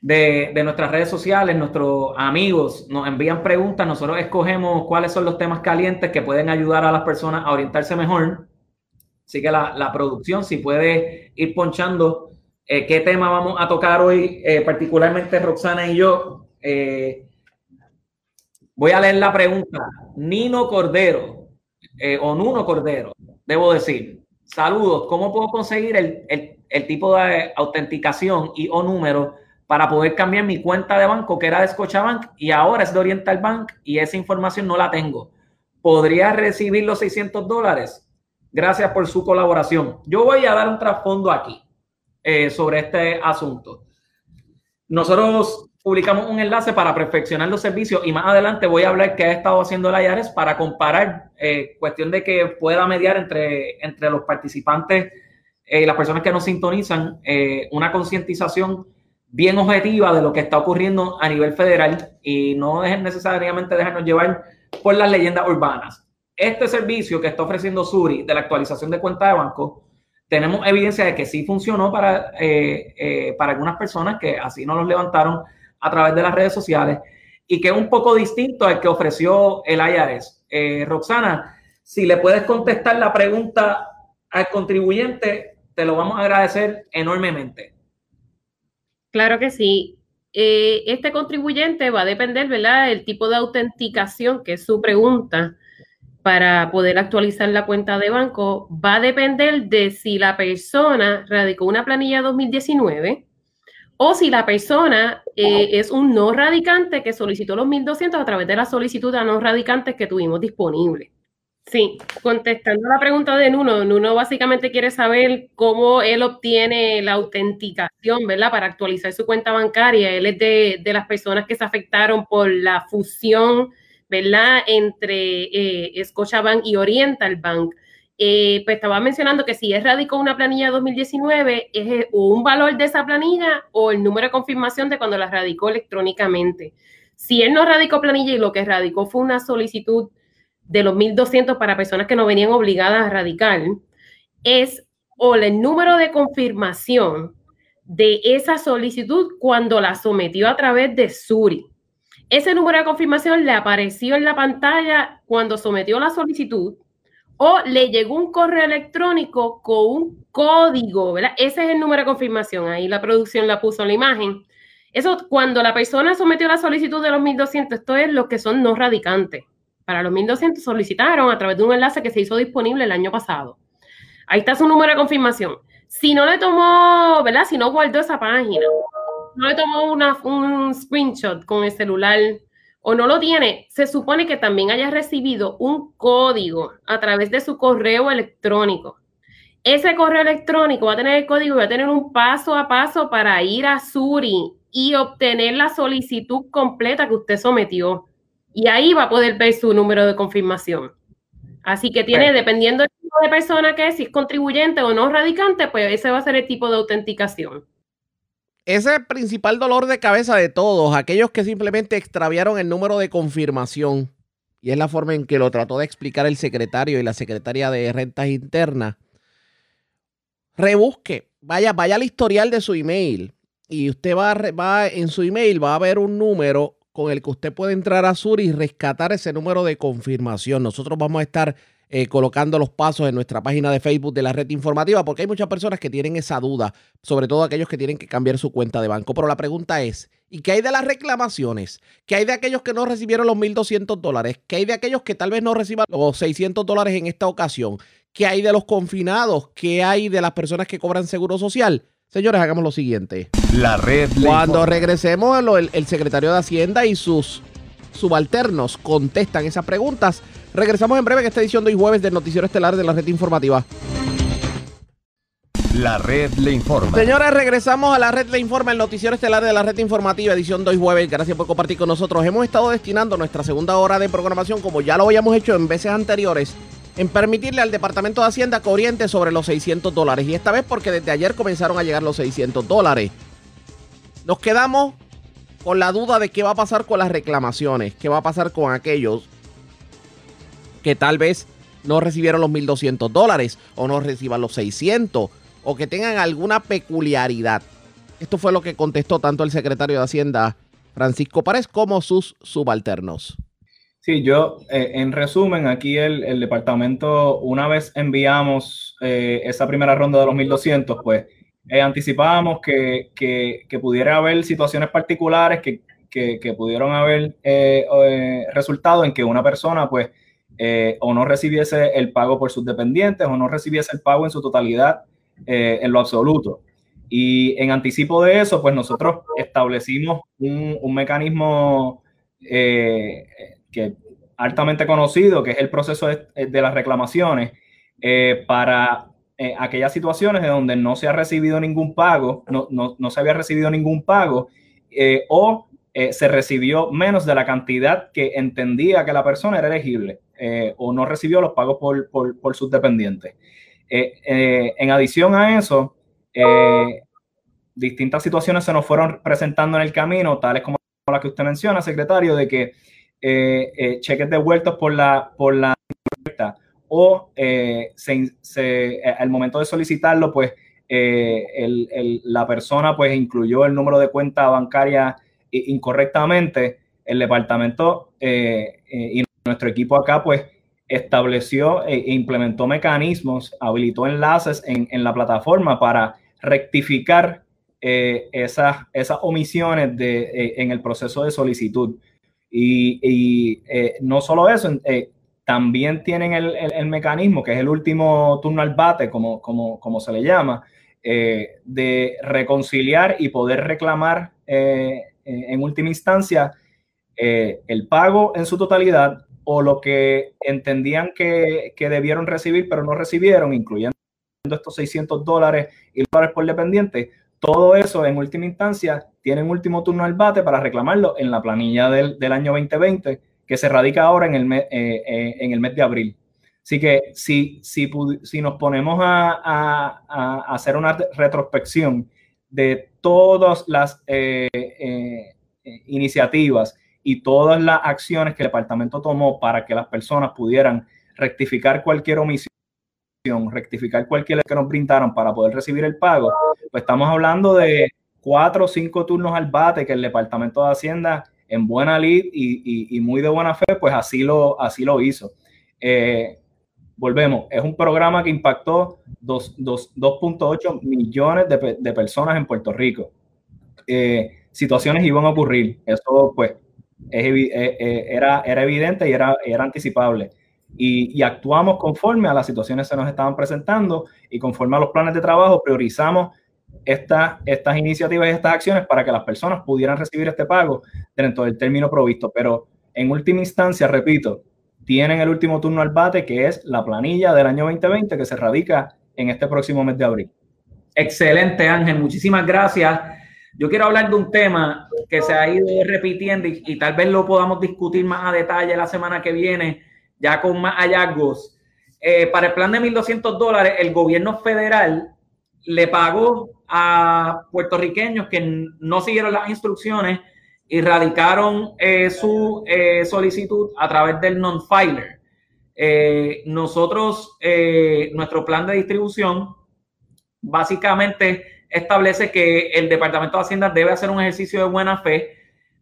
de, nuestras redes sociales, nuestros amigos nos envían preguntas, nosotros escogemos cuáles son los temas calientes que pueden ayudar a las personas a orientarse mejor. Así que la, producción, si puede ir ponchando eh, qué tema vamos a tocar hoy, eh, particularmente Roxana y yo. Eh, voy a leer la pregunta. Nino Cordero, o Nuno Cordero, debo decir. Saludos, ¿cómo puedo conseguir el, el, tipo de autenticación y o número para poder cambiar mi cuenta de banco que era de Scotiabank y ahora es de Oriental Bank y esa información no la tengo. ¿Podría recibir los 600 dólares? Gracias por su colaboración. Yo voy a dar un trasfondo aquí eh, sobre este asunto. Nosotros publicamos un enlace para perfeccionar los servicios y más adelante voy a hablar qué ha estado haciendo la IARES para comparar, eh, cuestión de que pueda mediar entre, entre los participantes y las personas que nos sintonizan, eh, una concientización bien objetiva de lo que está ocurriendo a nivel federal y no es necesariamente dejarnos llevar por las leyendas urbanas. Este servicio que está ofreciendo Suri de la actualización de cuenta de banco, tenemos evidencia de que sí funcionó para, eh, para algunas personas que así no los levantaron a través de las redes sociales y que es un poco distinto al que ofreció el IRS. Eh, Roxana, si le puedes contestar la pregunta al contribuyente, te lo vamos a agradecer enormemente. Claro que sí. Eh, este contribuyente va a depender, ¿verdad?, del tipo de autenticación, que es su pregunta, para poder actualizar la cuenta de banco, va a depender de si la persona radicó una planilla 2019 o si la persona eh, es un no radicante que solicitó los 1.200 a través de la solicitud a no radicantes que tuvimos disponible. Sí, contestando la pregunta de Nuno, Nuno básicamente quiere saber cómo él obtiene la autenticación, ¿verdad? Para actualizar su cuenta bancaria. Él es de, de las personas que se afectaron por la fusión, ¿verdad? Entre eh, Scotiabank y Oriental Bank. Eh, pues estaba mencionando que si es radicó una planilla 2019, es eh, un valor de esa planilla o el número de confirmación de cuando la radicó electrónicamente. Si él no radicó planilla y lo que radicó fue una solicitud de los 1.200 para personas que no venían obligadas a radicar, es o el número de confirmación de esa solicitud cuando la sometió a través de Suri. Ese número de confirmación le apareció en la pantalla cuando sometió la solicitud o le llegó un correo electrónico con un código, ¿verdad? Ese es el número de confirmación, ahí la producción la puso en la imagen. Eso, cuando la persona sometió la solicitud de los 1200, esto es lo que son no radicantes. Para los 1200 solicitaron a través de un enlace que se hizo disponible el año pasado. Ahí está su número de confirmación. Si no le tomó, ¿verdad? Si no guardó esa página, no le tomó una, un screenshot con el celular o no lo tiene, se supone que también haya recibido un código a través de su correo electrónico. Ese correo electrónico va a tener el código y va a tener un paso a paso para ir a Suri y obtener la solicitud completa que usted sometió. Y ahí va a poder ver su número de confirmación. Así que tiene, dependiendo del tipo de persona que es, si es contribuyente o no radicante, pues ese va a ser el tipo de autenticación ese principal dolor de cabeza de todos, aquellos que simplemente extraviaron el número de confirmación, y es la forma en que lo trató de explicar el secretario y la secretaria de Rentas Internas, rebusque, vaya, vaya al historial de su email y usted va, va en su email, va a ver un número con el que usted puede entrar a Sur y rescatar ese número de confirmación. Nosotros vamos a estar eh, colocando los pasos en nuestra página de Facebook de la red informativa, porque hay muchas personas que tienen esa duda, sobre todo aquellos que tienen que cambiar su cuenta de banco. Pero la pregunta es, ¿y qué hay de las reclamaciones? ¿Qué hay de aquellos que no recibieron los 1.200 dólares? ¿Qué hay de aquellos que tal vez no reciban los 600 dólares en esta ocasión? ¿Qué hay de los confinados? ¿Qué hay de las personas que cobran seguro social? Señores, hagamos lo siguiente. La red. Cuando regresemos, el, el secretario de Hacienda y sus subalternos contestan esas preguntas. Regresamos en breve en esta edición de hoy jueves del Noticiero Estelar de la Red Informativa. La red le informa. Señores, regresamos a la red le informa, el noticiero estelar de la red informativa, edición de hoy jueves. Gracias por compartir con nosotros. Hemos estado destinando nuestra segunda hora de programación, como ya lo habíamos hecho en veces anteriores, en permitirle al Departamento de Hacienda que oriente sobre los 600 dólares. Y esta vez porque desde ayer comenzaron a llegar los 600 dólares. Nos quedamos con la duda de qué va a pasar con las reclamaciones, qué va a pasar con aquellos que tal vez no recibieron los 1.200 dólares o no reciban los 600 o que tengan alguna peculiaridad. Esto fue lo que contestó tanto el secretario de Hacienda Francisco Párez como sus subalternos. Sí, yo, eh, en resumen, aquí el, departamento, una vez enviamos eh, esa primera ronda de los 1.200, pues eh, anticipábamos que, que, pudiera haber situaciones particulares que, que pudieron haber resultado en que una persona, pues, o no recibiese el pago por sus dependientes o no recibiese el pago en su totalidad eh, en lo absoluto. Y en anticipo de eso, pues nosotros establecimos un, mecanismo eh, que altamente conocido, que es el proceso de, las reclamaciones, eh, para aquellas situaciones de donde no se ha recibido ningún pago, no, no, no se había recibido ningún pago, o se recibió menos de la cantidad que entendía que la persona era elegible, o no recibió los pagos por, por, sus dependientes. Eh, eh, en adición a eso, eh, distintas situaciones se nos fueron presentando en el camino, tales como la que usted menciona, secretario, de que cheques devueltos por la, por la o al momento de solicitarlo, pues la persona pues incluyó el número de cuenta bancaria incorrectamente, el departamento y nuestro equipo acá pues estableció e implementó mecanismos, habilitó enlaces en, en la plataforma para rectificar eh, esas, esas omisiones de, eh, en el proceso de solicitud. Y, y eh, no solo eso, también tienen el, el, mecanismo, que es el último turno al bate, como, como, como se le llama, de reconciliar y poder reclamar en última instancia el pago en su totalidad o lo que entendían que, debieron recibir pero no recibieron, incluyendo estos 600 dólares y dólares por dependiente, todo eso en última instancia tiene un último turno al bate para reclamarlo en la planilla del, año 2020 que se radica ahora en el, mes, eh, eh, en el mes de abril. Así que si, si, si nos ponemos a, hacer una retrospección de todas las eh, iniciativas y todas las acciones que el departamento tomó para que las personas pudieran rectificar cualquier omisión, rectificar cualquier que nos brindaron para poder recibir el pago, pues estamos hablando de cuatro o cinco turnos al bate que el departamento de Hacienda en buena lid y, muy de buena fe, pues así lo, así lo hizo. Eh, volvemos, es un programa que impactó 2.8 millones de, personas en Puerto Rico. Eh, situaciones iban a ocurrir, eso pues eh, eh, era, era evidente y era, era anticipable. Y, actuamos conforme a las situaciones que se nos estaban presentando y conforme a los planes de trabajo priorizamos estas, estas iniciativas y estas acciones para que las personas pudieran recibir este pago dentro del término provisto. Pero en última instancia, repito, tienen el último turno al bate, que es la planilla del año 2020 que se radica en este próximo mes de abril. Excelente, Ángel. Muchísimas gracias. Yo quiero hablar de un tema que se ha ido repitiendo y, tal vez lo podamos discutir más a detalle la semana que viene, ya con más hallazgos. Eh, para el plan de 1.200 dólares, el gobierno federal le pagó a puertorriqueños que no siguieron las instrucciones y radicaron eh, su eh, solicitud a través del non-filer. nosotros, nuestro plan de distribución, básicamente establece que el Departamento de Hacienda debe hacer un ejercicio de buena fe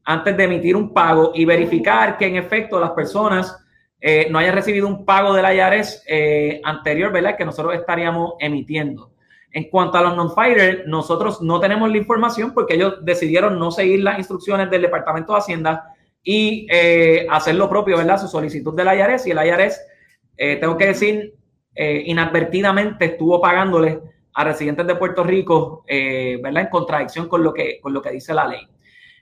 antes de emitir un pago y verificar que en efecto las personas eh, no hayan recibido un pago de la IARES eh, anterior, ¿verdad? Que nosotros estaríamos emitiendo. En cuanto a los non-fighters, nosotros no tenemos la información porque ellos decidieron no seguir las instrucciones del Departamento de Hacienda y eh, hacer lo propio, ¿verdad? Su solicitud del IARES y el IARES, tengo que decir, inadvertidamente estuvo pagándole a residentes de Puerto Rico, ¿verdad? En contradicción con lo que, con lo que dice la ley.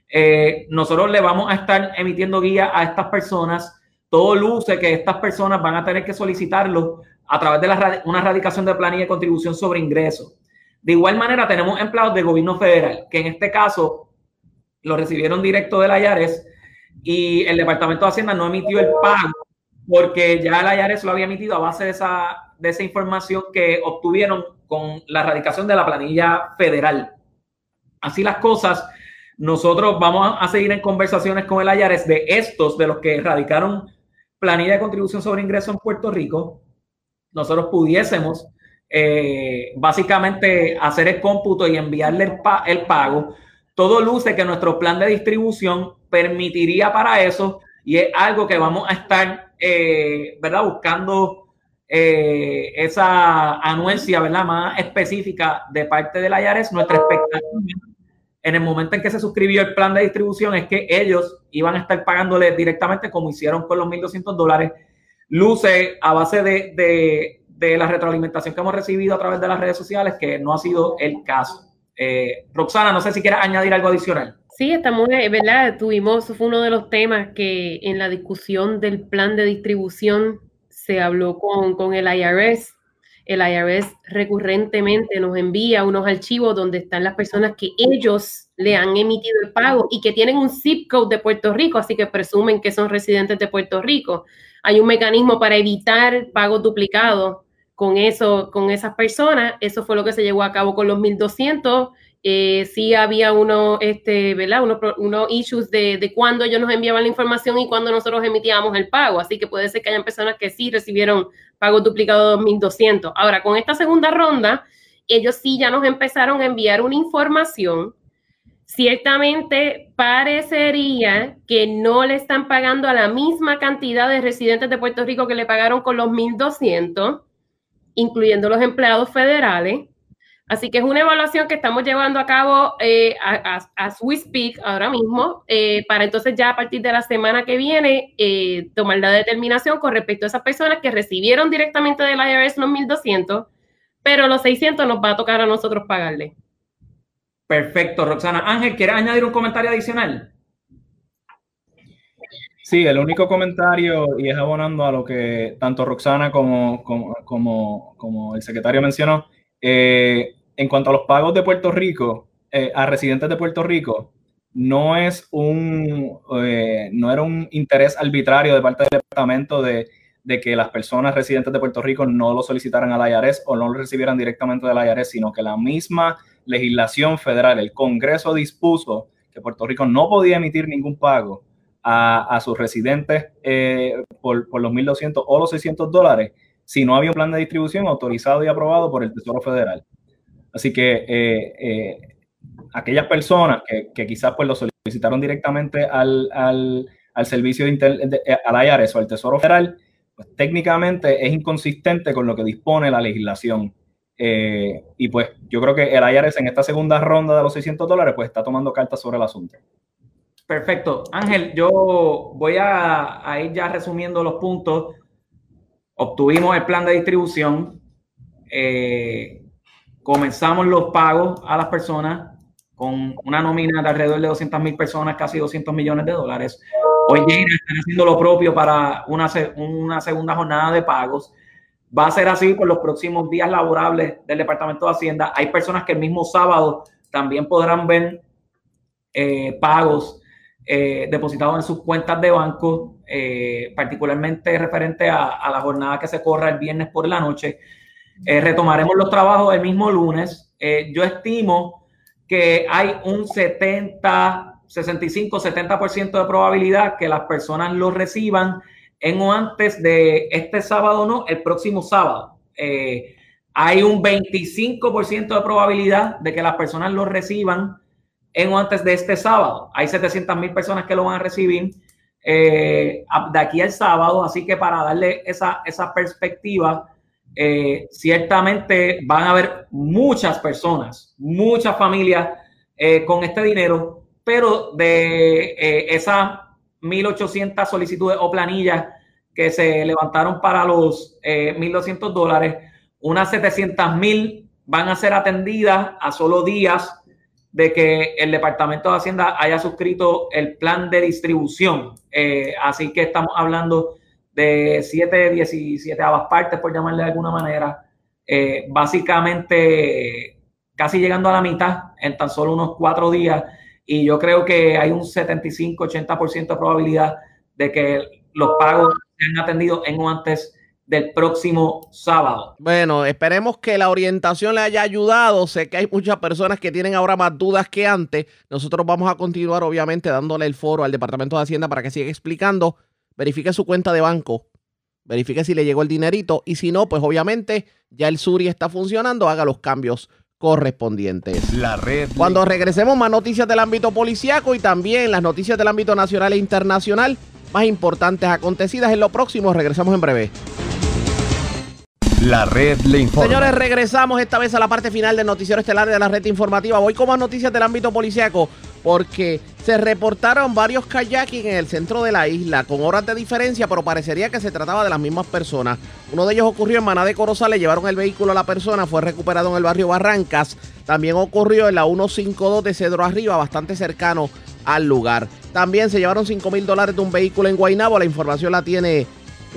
Eh, nosotros le vamos a estar emitiendo guía a estas personas. Todo luce que estas personas van a tener que solicitarlo a través de la, una radicación de planilla de contribución sobre ingresos. De igual manera, tenemos empleados del gobierno federal, que en este caso lo recibieron directo de la IARES y el Departamento de Hacienda no emitió el pago porque ya la IARES lo había emitido a base de esa, de esa información que obtuvieron con la radicación de la planilla federal. Así las cosas, nosotros vamos a seguir en conversaciones con el Ayares de estos, de los que radicaron planilla de contribución sobre ingreso en Puerto Rico. Nosotros pudiésemos eh, básicamente hacer el cómputo y enviarle el, pago. Todo luce que nuestro plan de distribución permitiría para eso y es algo que vamos a estar, eh, ¿verdad? Buscando eh, esa anuencia, ¿verdad? Más específica de parte del Ayares. Nuestra expectativa en el momento en que se suscribió el plan de distribución es que ellos iban a estar pagándole directamente como hicieron con los 1.200 dólares. Luce a base de, la retroalimentación que hemos recibido a través de las redes sociales que no ha sido el caso. Eh, Roxana, no sé si quieres añadir algo adicional. Sí, estamos, eh, ¿verdad? Tuvimos, fue uno de los temas que en la discusión del plan de distribución se habló con, con el IRS el IRS recurrentemente nos envía unos archivos donde están las personas que ellos le han emitido el pago y que tienen un zip code de Puerto Rico, así que presumen que son residentes de Puerto Rico. Hay un mecanismo para evitar pagos duplicados con eso, con esas personas. Eso fue lo que se llevó a cabo con los 1200. Eh, sí había uno, este, ¿verdad? Unos uno issues de, de cuándo ellos nos enviaban la información y cuándo nosotros emitíamos el pago. Así que puede ser que hayan personas que sí recibieron pago duplicado de 2.200. Ahora, con esta segunda ronda, ellos sí ya nos empezaron a enviar una información. Ciertamente parecería que no le están pagando a la misma cantidad de residentes de Puerto Rico que le pagaron con los 1.200, incluyendo los empleados federales. Así que es una evaluación que estamos llevando a cabo eh, a, we speak ahora mismo, eh, para entonces ya a partir de la semana que viene eh, tomar la determinación con respecto a esas personas que recibieron directamente del IRS los 1.200, pero los 600 nos va a tocar a nosotros pagarle. Perfecto, Roxana. Ángel, ¿quieres añadir un comentario adicional? Sí, el único comentario, y es abonando a lo que tanto Roxana como, como, como el secretario mencionó, eh, en cuanto a los pagos de Puerto Rico, eh, a residentes de Puerto Rico, no es un, eh, no era un interés arbitrario de parte del departamento de, que las personas residentes de Puerto Rico no lo solicitaran al IRS o no lo recibieran directamente del IRS, sino que la misma legislación federal, el Congreso dispuso que Puerto Rico no podía emitir ningún pago a, sus residentes por, por, los 1.200 o los 600 dólares si no había un plan de distribución autorizado y aprobado por el Tesoro Federal. Así que eh, eh, aquellas personas que, quizás pues lo solicitaron directamente al, servicio de, al IRS o al Tesoro Federal, pues técnicamente es inconsistente con lo que dispone la legislación. Eh, y pues yo creo que el IRS en esta segunda ronda de los 600 dólares pues está tomando cartas sobre el asunto. Perfecto. Ángel, yo voy a, ir ya resumiendo los puntos obtuvimos el plan de distribución, eh, comenzamos los pagos a las personas con una nómina de alrededor de 200 mil personas, casi 200 millones de dólares. Hoy están haciendo lo propio para una, una segunda jornada de pagos. Va a ser así por los próximos días laborables del Departamento de Hacienda. Hay personas que el mismo sábado también podrán ver eh, pagos eh, depositados en sus cuentas de banco, eh, particularmente referente a, la jornada que se corra el viernes por la noche. Retomaremos los trabajos el mismo lunes. yo estimo que hay un 70, 65, 70% de probabilidad que las personas lo reciban en o antes de este sábado, no, el próximo sábado. hay un 25% de probabilidad de que las personas lo reciban en o antes de este sábado. Hay 700 mil personas que lo van a recibir eh, de aquí al sábado, así que para darle esa, esa perspectiva, eh, ciertamente van a haber muchas personas, muchas familias eh, con este dinero, pero de esas 1.800 solicitudes o planillas que se levantaron para los 1.200 dólares, unas 700.000 van a ser atendidas a solo días de que el Departamento de Hacienda haya suscrito el plan de distribución. Eh, así que estamos hablando de 7, 17 partes, por llamarle de alguna manera. Eh, básicamente, casi llegando a la mitad en tan solo unos cuatro días. Y yo creo que hay un 75-80% de probabilidad de que los pagos sean atendidos en o antes del próximo sábado. Bueno, esperemos que la orientación le haya ayudado. Sé que hay muchas personas que tienen ahora más dudas que antes. Nosotros vamos a continuar, obviamente, dándole el foro al Departamento de Hacienda para que siga explicando. Verifique su cuenta de banco. Verifique si le llegó el dinerito. Y si no, pues obviamente ya el Suri está funcionando. Haga los cambios correspondientes. La red. Cuando regresemos, más noticias del ámbito policíaco y también las noticias del ámbito nacional e internacional más importantes acontecidas en lo próximo. Regresamos en breve. La red le informa. Señores, regresamos esta vez a la parte final del noticiero estelar de la red informativa. Voy con más noticias del ámbito policiaco porque se reportaron varios kayaking en el centro de la isla con horas de diferencia, pero parecería que se trataba de las mismas personas. Uno de ellos ocurrió en Maná de Corozal, le llevaron el vehículo a la persona, fue recuperado en el barrio Barrancas. También ocurrió en la 152 de Cedro Arriba, bastante cercano al lugar. También se llevaron 5 mil dólares de un vehículo en Guaynabo. La información la tiene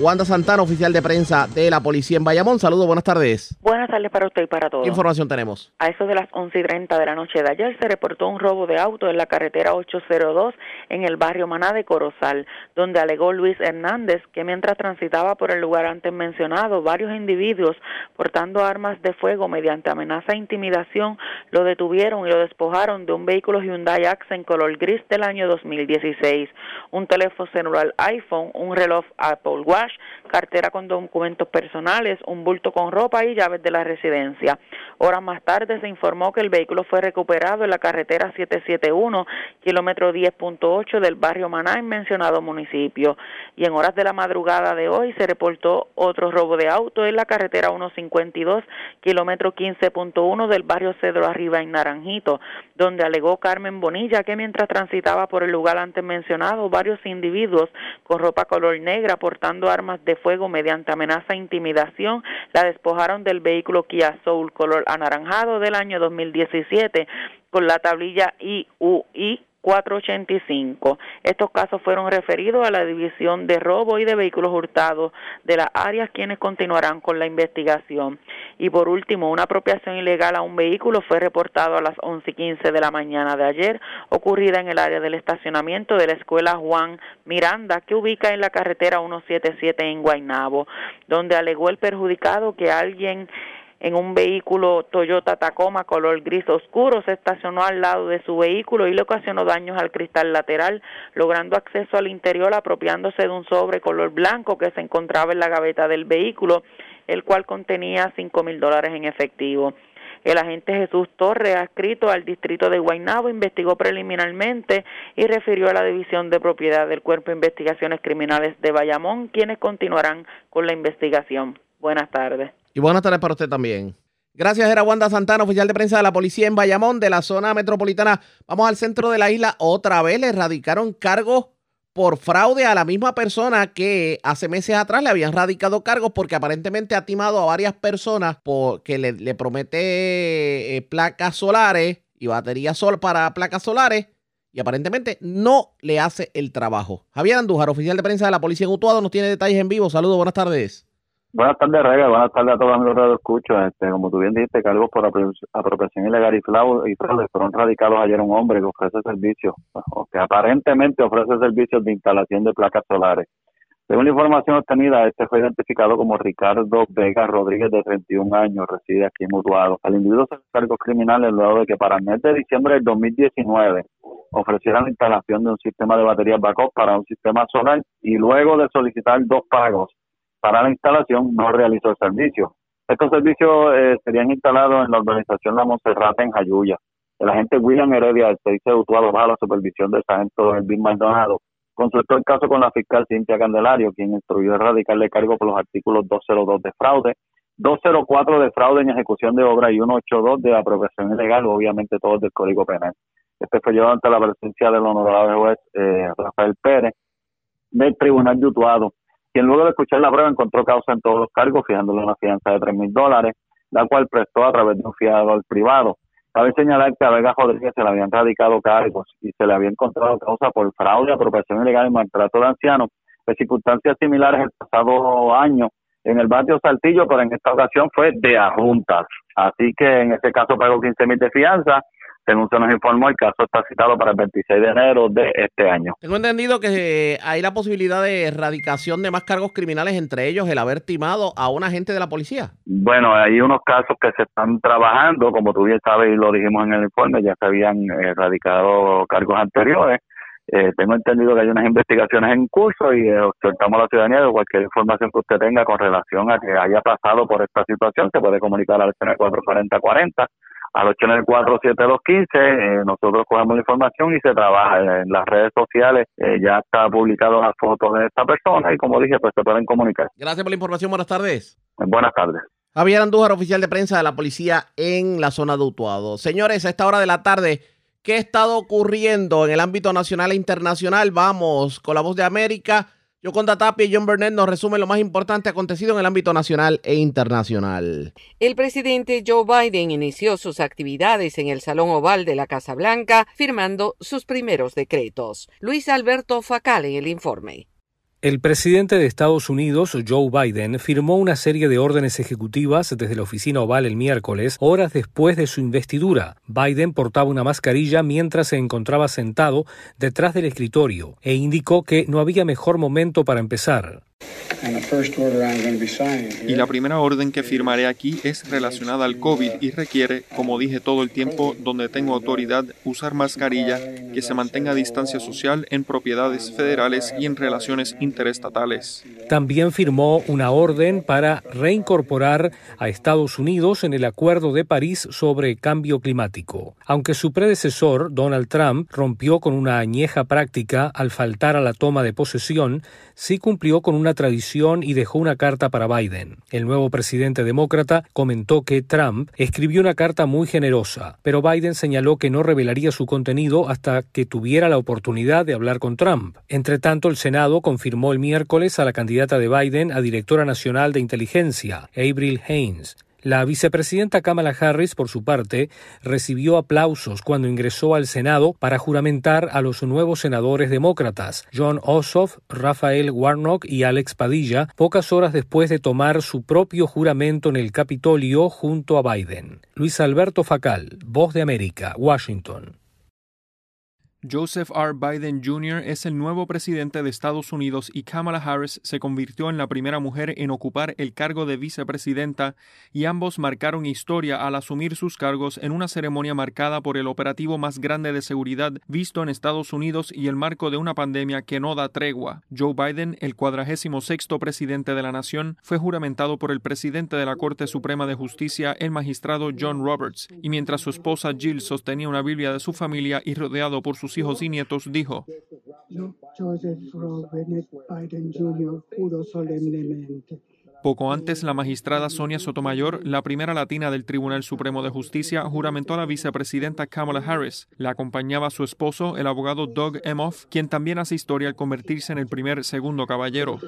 Wanda Santana, oficial de prensa de la policía en Bayamón. Saludos, buenas tardes. Buenas tardes para usted y para todos. ¿Qué información tenemos? A eso de las 11 y 30 de la noche de ayer se reportó un robo de auto en la carretera 802 en el barrio Maná de Corozal, donde alegó Luis Hernández que mientras transitaba por el lugar antes mencionado, varios individuos portando armas de fuego mediante amenaza e intimidación lo detuvieron y lo despojaron de un vehículo Hyundai Accent color gris del año 2016, un teléfono celular iPhone, un reloj Apple Watch, cartera con documentos personales, un bulto con ropa y llaves de la residencia. Horas más tarde se informó que el vehículo fue recuperado en la carretera 771, kilómetro 10.8 del barrio Maná en mencionado municipio. Y en horas de la madrugada de hoy se reportó otro robo de auto en la carretera 152, kilómetro 15.1 del barrio Cedro Arriba en Naranjito, donde alegó Carmen Bonilla que mientras transitaba por el lugar antes mencionado, varios individuos con ropa color negra portando armas de fuego mediante amenaza e intimidación, la despojaron del vehículo Kia Soul color anaranjado del año 2017 con la tablilla IUI 485. Estos casos fueron referidos a la División de Robo y de Vehículos Hurtados de las áreas quienes continuarán con la investigación. Y por último, una apropiación ilegal a un vehículo fue reportado a las 11 y 15 de la mañana de ayer, ocurrida en el área del estacionamiento de la escuela Juan Miranda, que ubica en la carretera 177 en Guaynabo, donde alegó el perjudicado que alguien en un vehículo Toyota Tacoma color gris oscuro, se estacionó al lado de su vehículo y le ocasionó daños al cristal lateral, logrando acceso al interior apropiándose de un sobre color blanco que se encontraba en la gaveta del vehículo, el cual contenía cinco mil dólares en efectivo. El agente Jesús Torres, adscrito al distrito de Guaynabo, investigó preliminarmente y refirió a la División de Propiedad del Cuerpo de Investigaciones Criminales de Bayamón, quienes continuarán con la investigación. Buenas tardes. Y buenas tardes para usted también. Gracias, era Wanda Santana, oficial de prensa de la policía en Bayamón, de la zona metropolitana. Vamos al centro de la isla. Otra vez le erradicaron cargos por fraude a la misma persona que hace meses atrás le habían radicado cargos porque aparentemente ha timado a varias personas porque le, le promete eh, placas solares y baterías sol para placas solares y aparentemente no le hace el trabajo. Javier Andújar, oficial de prensa de la policía en Utuado, nos tiene detalles en vivo. Saludos, buenas tardes. Buenas tardes, Rega. Buenas tardes a todos los amigos de Escucho. Este, como tú bien dijiste, cargos por apropiación ilegal y fraude, fueron radicados ayer un hombre que ofrece servicios, que aparentemente ofrece servicios de instalación de placas solares. Según la información obtenida, este fue identificado como Ricardo Vega Rodríguez, de 31 años, reside aquí en Utuado. Al individuo se cargos criminales luego de que para el mes de diciembre del 2019 ofreciera la instalación de un sistema de baterías backup para un sistema solar y luego de solicitar dos pagos para la instalación no realizó el servicio. Estos servicios eh, serían instalados en la organización La Monserrate en Jayuya. El agente William Heredia del servicio de Utuado bajo la supervisión del sargento Elvin Maldonado consultó el caso con la fiscal Cintia Candelario, quien instruyó erradicarle cargo por los artículos 202 de fraude, 204 de fraude en ejecución de obra y 182 de apropiación ilegal, obviamente todos del Código Penal. Este fue llevado ante la presencia del honorable juez eh, Rafael Pérez del Tribunal de Utuado, quien luego de escuchar la prueba encontró causa en todos los cargos, fijándole una fianza de tres mil dólares, la cual prestó a través de un fiador privado. Cabe señalar que a Vega Rodríguez se le habían radicado cargos y se le había encontrado causa por fraude, apropiación ilegal y maltrato de ancianos, de circunstancias similares el pasado año en el barrio Saltillo, pero en esta ocasión fue de arruntas. Así que en este caso pagó 15 mil de fianza según se nos informó, el caso está citado para el 26 de enero de este año. Tengo entendido que eh, hay la posibilidad de erradicación de más cargos criminales, entre ellos el haber timado a un agente de la policía. Bueno, hay unos casos que se están trabajando, como tú bien sabes y lo dijimos en el informe, ya se habían erradicado cargos anteriores. Eh, tengo entendido que hay unas investigaciones en curso y eh, exhortamos a la ciudadanía de cualquier información que usted tenga con relación a que haya pasado por esta situación, se puede comunicar al 44040 al 894-7215. Eh, nosotros cogemos la información y se trabaja en las redes sociales. Eh, ya está publicado la foto de esta persona y como dije, pues se pueden comunicar. Gracias por la información. Buenas tardes. Buenas tardes. Javier Andújar, oficial de prensa de la policía en la zona de Utuado. Señores, a esta hora de la tarde, ¿qué ha estado ocurriendo en el ámbito nacional e internacional? Vamos con la voz de América yo con Tapia y John Burnett nos resumen lo más importante acontecido en el ámbito nacional e internacional. El presidente Joe Biden inició sus actividades en el Salón Oval de la Casa Blanca firmando sus primeros decretos. Luis Alberto Facal en el informe. El presidente de Estados Unidos, Joe Biden, firmó una serie de órdenes ejecutivas desde la oficina oval el miércoles, horas después de su investidura. Biden portaba una mascarilla mientras se encontraba sentado detrás del escritorio e indicó que no había mejor momento para empezar. Y la primera orden que firmaré aquí es relacionada al COVID y requiere, como dije todo el tiempo, donde tengo autoridad, usar mascarilla, que se mantenga distancia social en propiedades federales y en relaciones interestatales. También firmó una orden para reincorporar a Estados Unidos en el Acuerdo de París sobre cambio climático. Aunque su predecesor, Donald Trump, rompió con una añeja práctica al faltar a la toma de posesión, sí cumplió con una tradición y dejó una carta para Biden. El nuevo presidente demócrata comentó que Trump escribió una carta muy generosa, pero Biden señaló que no revelaría su contenido hasta que tuviera la oportunidad de hablar con Trump. Entre tanto, el Senado confirmó el miércoles a la candidata de Biden a directora nacional de inteligencia, Avril Haines. La vicepresidenta Kamala Harris, por su parte, recibió aplausos cuando ingresó al Senado para juramentar a los nuevos senadores demócratas, John Ossoff, Rafael Warnock y Alex Padilla, pocas horas después de tomar su propio juramento en el Capitolio junto a Biden. Luis Alberto Facal, Voz de América, Washington. Joseph R. Biden Jr. es el nuevo presidente de Estados Unidos y Kamala Harris se convirtió en la primera mujer en ocupar el cargo de vicepresidenta y ambos marcaron historia al asumir sus cargos en una ceremonia marcada por el operativo más grande de seguridad visto en Estados Unidos y el marco de una pandemia que no da tregua. Joe Biden, el cuadragésimo sexto presidente de la nación, fue juramentado por el presidente de la Corte Suprema de Justicia, el magistrado John Roberts, y mientras su esposa Jill sostenía una Biblia de su familia y rodeado por sus hijos y nietos, dijo, poco antes, la magistrada Sonia Sotomayor, la primera latina del Tribunal Supremo de Justicia, juramentó a la vicepresidenta Kamala Harris. La acompañaba su esposo, el abogado Doug Emhoff, quien también hace historia al convertirse en el primer segundo caballero.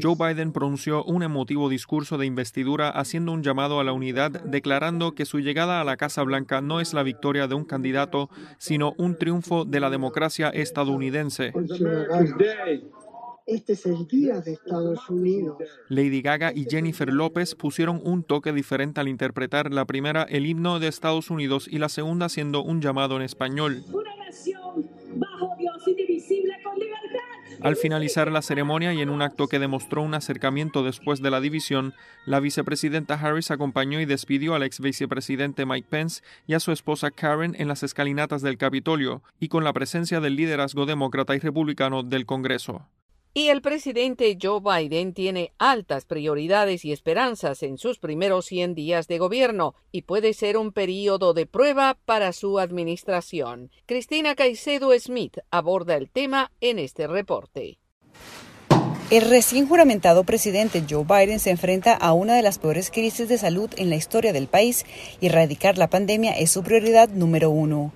Joe Biden pronunció un emotivo discurso de investidura haciendo un llamado a la unidad, declarando que su llegada a la Casa Blanca no es la victoria de un candidato, sino un triunfo de la democracia estadounidense. Este es el día de Estados Unidos. Lady Gaga y Jennifer López pusieron un toque diferente al interpretar la primera el himno de Estados Unidos y la segunda siendo un llamado en español. Una nación bajo Dios indivisible con libertad. Al finalizar la ceremonia y en un acto que demostró un acercamiento después de la división, la vicepresidenta Harris acompañó y despidió al ex vicepresidente Mike Pence y a su esposa Karen en las escalinatas del Capitolio y con la presencia del liderazgo demócrata y republicano del Congreso. Y el presidente Joe Biden tiene altas prioridades y esperanzas en sus primeros 100 días de gobierno y puede ser un periodo de prueba para su administración. Cristina Caicedo Smith aborda el tema en este reporte. El recién juramentado presidente Joe Biden se enfrenta a una de las peores crisis de salud en la historia del país y erradicar la pandemia es su prioridad número uno.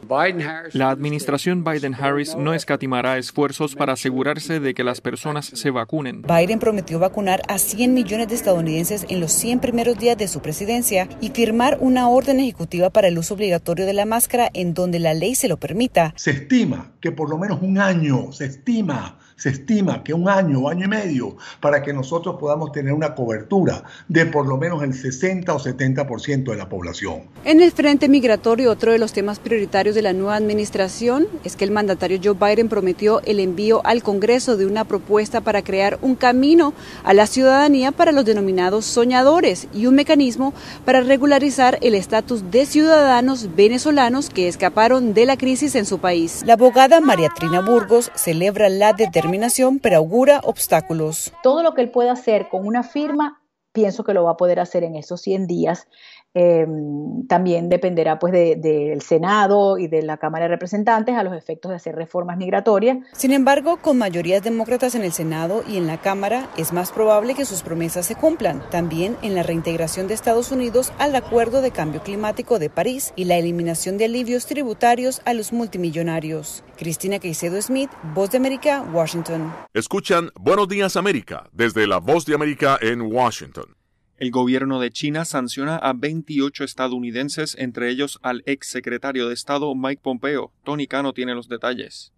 La administración Biden-Harris no escatimará esfuerzos para asegurarse de que las personas se vacunen. Biden prometió vacunar a 100 millones de estadounidenses en los 100 primeros días de su presidencia y firmar una orden ejecutiva para el uso obligatorio de la máscara en donde la ley se lo permita. Se estima que por lo menos un año, se estima se estima que un año o año y medio para que nosotros podamos tener una cobertura de por lo menos el 60 o 70% de la población. En el frente migratorio, otro de los temas prioritarios de la nueva administración es que el mandatario Joe Biden prometió el envío al Congreso de una propuesta para crear un camino a la ciudadanía para los denominados soñadores y un mecanismo para regularizar el estatus de ciudadanos venezolanos que escaparon de la crisis en su país. La abogada María Trina Burgos celebra la determinación pero augura obstáculos. Todo lo que él pueda hacer con una firma, pienso que lo va a poder hacer en esos 100 días eh, también dependerá pues del de, Senado y de la Cámara de Representantes a los efectos de hacer reformas migratorias. Sin embargo, con mayorías demócratas en el Senado y en la Cámara, es más probable que sus promesas se cumplan, también en la reintegración de Estados Unidos al Acuerdo de Cambio Climático de París y la eliminación de alivios tributarios a los multimillonarios. Cristina Caicedo Smith, Voz de América, Washington. Escuchan Buenos Días América desde la Voz de América en Washington. El gobierno de China sanciona a 28 estadounidenses, entre ellos al ex secretario de Estado Mike Pompeo. Tony Cano tiene los detalles.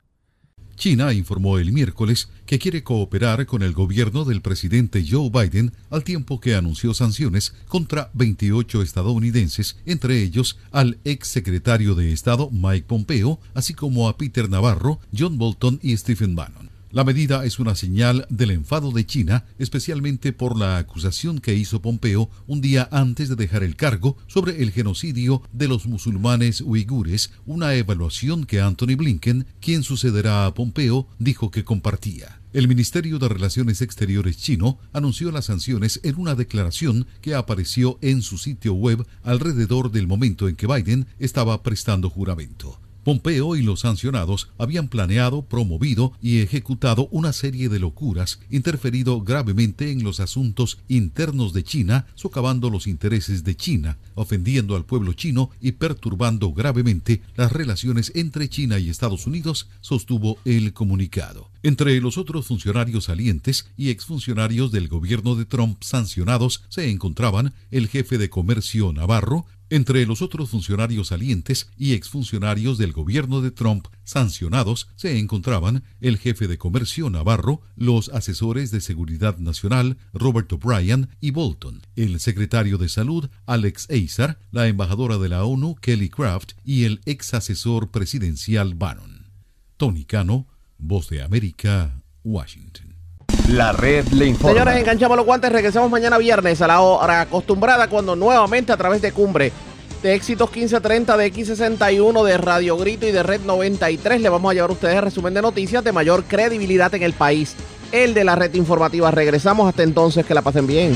China informó el miércoles que quiere cooperar con el gobierno del presidente Joe Biden al tiempo que anunció sanciones contra 28 estadounidenses, entre ellos al ex secretario de Estado Mike Pompeo, así como a Peter Navarro, John Bolton y Stephen Bannon. La medida es una señal del enfado de China, especialmente por la acusación que hizo Pompeo un día antes de dejar el cargo sobre el genocidio de los musulmanes uigures, una evaluación que Anthony Blinken, quien sucederá a Pompeo, dijo que compartía. El Ministerio de Relaciones Exteriores chino anunció las sanciones en una declaración que apareció en su sitio web alrededor del momento en que Biden estaba prestando juramento. Pompeo y los sancionados habían planeado, promovido y ejecutado una serie de locuras, interferido gravemente en los asuntos internos de China, socavando los intereses de China, ofendiendo al pueblo chino y perturbando gravemente las relaciones entre China y Estados Unidos, sostuvo el comunicado. Entre los otros funcionarios salientes y exfuncionarios del gobierno de Trump sancionados se encontraban el jefe de comercio Navarro, entre los otros funcionarios salientes y exfuncionarios del gobierno de Trump sancionados se encontraban el jefe de comercio Navarro, los asesores de seguridad nacional Robert O'Brien y Bolton, el secretario de salud Alex Azar, la embajadora de la ONU Kelly Craft y el ex asesor presidencial Bannon. Tony Cano, Voz de América, Washington. La red le informa. Señores, enganchamos los guantes. Regresamos mañana viernes a la hora acostumbrada cuando nuevamente a través de Cumbre de Éxitos 1530, de X61, de Radio Grito y de Red 93 le vamos a llevar a ustedes el resumen de noticias de mayor credibilidad en el país. El de la red informativa. Regresamos hasta entonces. Que la pasen bien.